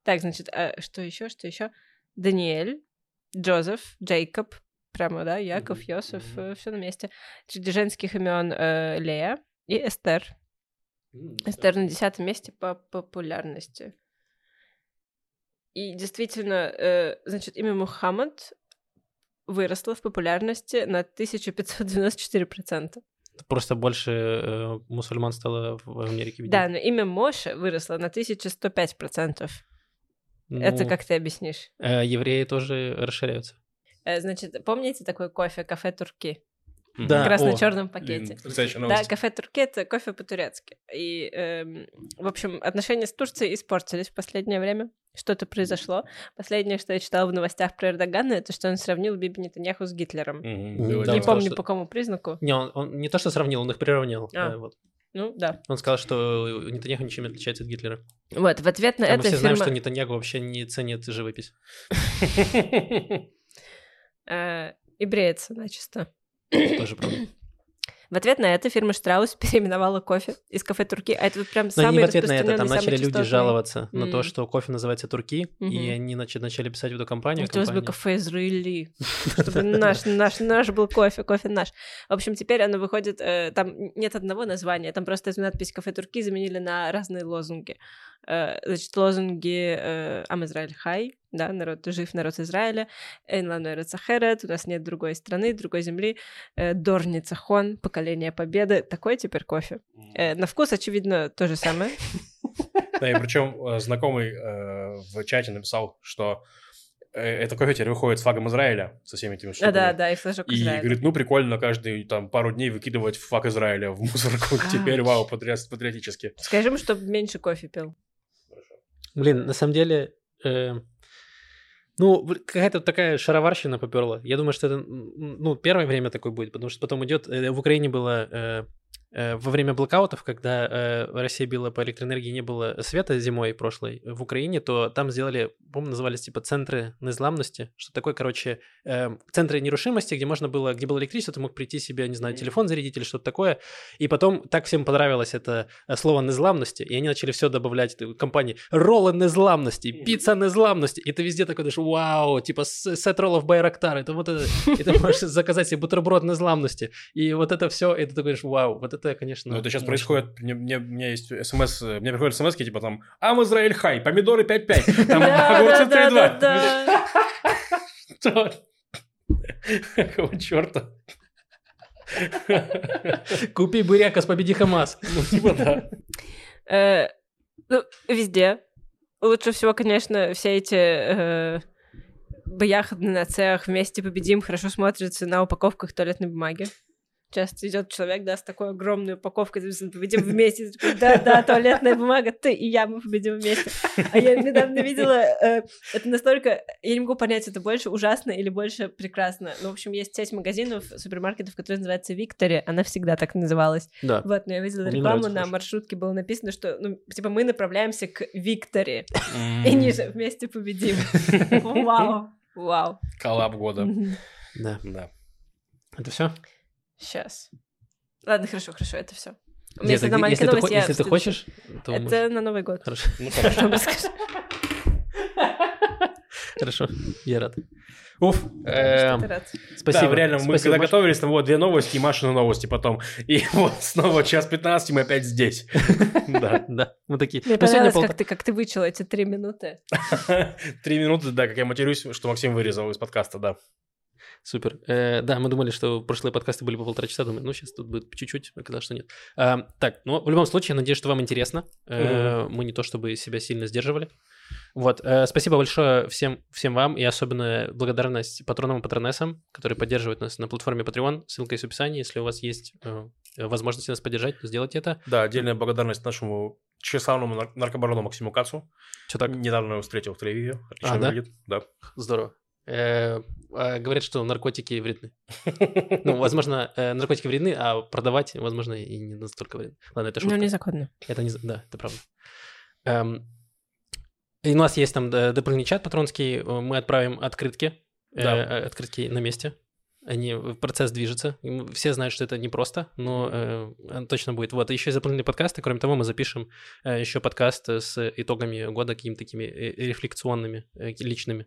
Э, Так, значит, а что еще, что еще? Даниэль, Джозеф, Джейкоб, прямо, да, Яков, Мгм, Йосиф, мгм. все на месте. Среди женских имен э, Лея и Эстер. М, Эстер на десятом месте по популярности. И действительно, э, значит, имя Мухаммад выросло в популярности на 1594%. Просто больше э, мусульман стало в Америке. видимо. Да, но имя Моше выросло на 1105%. Это Ну, как ты объяснишь? э, евреи тоже расширяются. Э, Значит, помните такой кофе «Кафе Турки»? Да, Как раз на о, черном Блин, пакете. потрясающая Да, кафе Турки это кофе по-турецки. И, эм, в общем, отношения с Турцией испортились в последнее время. Что-то произошло. Последнее, что я читала в новостях про Эрдогана, это что он сравнил Биби Нетаньяху с Гитлером. Не Не Да, дело. помню что- по какому признаку. Не, он, он не то, что сравнил, он их приравнял. А. Э, вот. Ну, да. Он сказал, что Нетаньяху ничем не отличается от Гитлера. Вот, в ответ на А мы это все знаем, фирма... что Нетаньяху вообще не ценит живопись. э, и бреется начисто. Тоже правда. В ответ на это фирма Штраус переименовала кофе из кафе Турки, а это вот прям Но самый не в ответ на это, там начали люди частотный. жаловаться на то, что кофе называется турки, и Мгм. они начали, начали писать в эту компанию. Хотелось бы кафе Израили, чтобы наш, наш, наш был кофе, кофе наш. В общем, теперь оно выходит, э, там нет одного названия, там просто надпись «Кафе Турки» заменили на разные лозунги. Э, значит, лозунги «Ам Израиль Хай», да, народ жив, народ Израиля, «Эйн лану эрец ахерет», у нас нет другой страны, другой земли, э, «Дор ницахон», «Поколение победы», такой теперь кофе. Э, на вкус, очевидно, то же самое. Да, и причем знакомый в чате написал, что это кофе теперь выходит с флагом Израиля, со всеми этими штуками. да, да, и флажок И Израиля. говорит, ну прикольно каждый там пару дней выкидывать флаг Израиля в мусорку. А, Теперь вау, патриот- патриотически. Скажи ему, чтобы меньше кофе пил. Блин, на самом деле, э, ну, какая-то такая шароварщина поперла. Я думаю, что это, ну, первое время такое будет, потому что потом идет. э, В Украине было э, во время блокаутов, когда э, Россия била по электроэнергии, не было света зимой прошлой в Украине, то там сделали, по-моему, назывались типа центры незламности, что такое, короче, э, центры нерушимости, где можно было, где было электричество, ты мог прийти себе, не знаю, телефон зарядить или что-то такое, и потом так всем понравилось это э, слово незламности, и они начали все добавлять э, компании роллы незламности, пицца незламности, и ты везде такой думаешь, вау, типа сет роллов Байрактар, это вот это, и ты можешь заказать себе бутерброд незламности, и вот это все, и ты такой вау, вот это, конечно, Ну, это сейчас мощно». происходит, мне, мне, у меня есть смс, э, мне приходят смс типа там, Ам Израиль Хай, помидоры 5-5, там огурцы 3-2. да. Что? Какого черта? Купи буряка, победи Хамас. Ну, типа да. Э, Ну, везде. Лучше всего, конечно, все эти э, бояханы на цех «Вместе победим» хорошо смотрятся на упаковках туалетной бумаги. Часто идет человек, да, с такой огромной упаковкой, написано «Победим вместе». Такой, Да-да, туалетная бумага, ты и я, мы победим вместе. А я недавно видела, э, это настолько... Я не могу понять, это больше ужасно или больше прекрасно. Ну, в общем, есть сеть магазинов, супермаркетов, которая называется «Виктори». Она всегда так называлась. Да. Вот, но я видела Мне рекламу, нравится на тоже. маршрутке было написано, что, ну, типа, мы направляемся к Викторе, и ниже вместе победим. Вау, вау. Коллаб года. Да. Да. Это все? Сейчас. Ладно, хорошо, хорошо, это все. У меня одна ты, маленькая если, ты, новость, хо- я если ты хочешь, то Это можешь. на Новый год. Хорошо. Ну, хорошо. Хорошо, я рад. Уф, эм, ты спасибо. Реально, мы когда готовились, там вот две новости и Машины новости потом. И вот снова час 15, мы опять здесь. Да. Да, мы такие. Мне Ну, понравилось, ты, как ты вычел эти три минуты. Три минуты, да, как я матерюсь, что Максим вырезал из подкаста, да. Супер. Э, да, мы думали, что прошлые подкасты были по полтора часа, думаю, ну, сейчас тут будет чуть-чуть, оказалось, что нет. А, так, ну, в любом случае, я надеюсь, что вам интересно. Э, Мы не то чтобы себя сильно сдерживали. Вот, э, спасибо большое всем, всем вам, и особенно благодарность патронам и патронессам, которые поддерживают нас на платформе Patreon. Ссылка есть в описании. Если у вас есть э, возможность нас поддержать, то сделайте это. Да, отдельная благодарность нашему тщеславному нар- наркобарону Максиму Кацу. Что так? Недавно его встретил в. Отлично А, да? выглядит. Да. Здорово. Э, а говорят, что наркотики вредны. Ну, возможно, э, наркотики вредны, а продавать, возможно, и не настолько вредно. Ладно, это Ну, шутка. незаконно. Это не... Да, это правда. Эм, И у нас есть там э, дополнительный чат патронский. Мы отправим открытки. Да. Открытки на месте. Они, э, процесс движется. Все знают, что это непросто, но э, точно будет. Вот, еще и дополнительные подкасты. Кроме того, мы запишем э, еще подкаст с итогами года, какими-то такими э, рефлекционными, э, личными.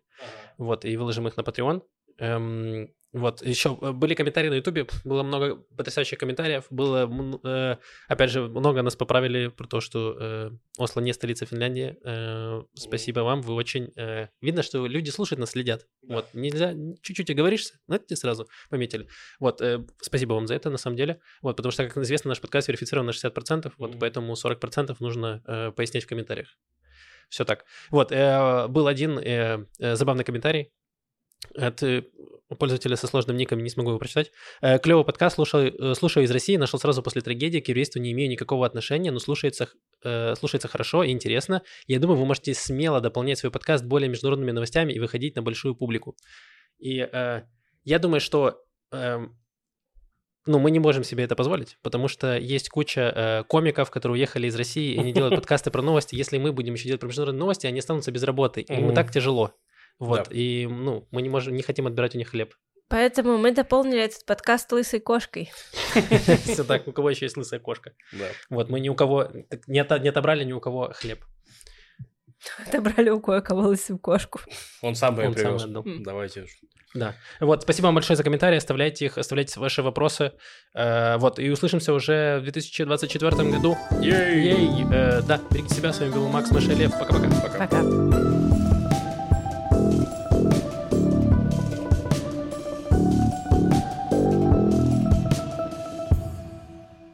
Вот, и выложим их на Patreon. Эм, вот, еще были комментарии на Ютубе, было много потрясающих комментариев, было, э, опять же, много нас поправили про то, что э, Осло не столица Финляндии. Э, спасибо вам, вы очень... э, видно, что люди слушают нас, следят. Вот, нельзя, чуть-чуть оговоришься, но это тебе сразу пометили. Вот, э, спасибо вам за это, на самом деле. Вот, потому что, как известно, наш подкаст верифицирован на 60%, вот, Мгм. поэтому 40% нужно э, пояснять в комментариях. Все так. Вот, э, был один э, э, забавный комментарий от э, пользователя со сложным ником, не смогу его прочитать. Э, клевый подкаст, слушаю, э, слушаю из России, нашел сразу после трагедии, к еврейству не имею никакого отношения, но слушается, слушается хорошо и интересно. Я думаю, вы можете смело дополнять свой подкаст более международными новостями и выходить на большую публику. И я думаю, что э, ну, мы не можем себе это позволить, потому что есть куча э, комиков, которые уехали из России и не делают подкасты про новости. Если мы будем еще делать про международные новости, они останутся без работы. И им и так тяжело. Вот. И, ну, мы не можем, не хотим отбирать у них хлеб. Поэтому мы дополнили этот подкаст лысой кошкой. Все так, у кого еще есть лысая кошка. Да. Вот, мы ни у кого, не отобрали ни у кого хлеб. Отобрали у кое-кого лысую кошку. Он сам бы ее сам привез. отдал. Давайте. Да. Вот, спасибо вам большое за комментарии, оставляйте их, оставляйте ваши вопросы. Э, вот, и услышимся уже в 2024 году. Ей! Ей! Э, да, берегите себя, с вами был Макс Машелев. Пока-пока. Пока. Пока.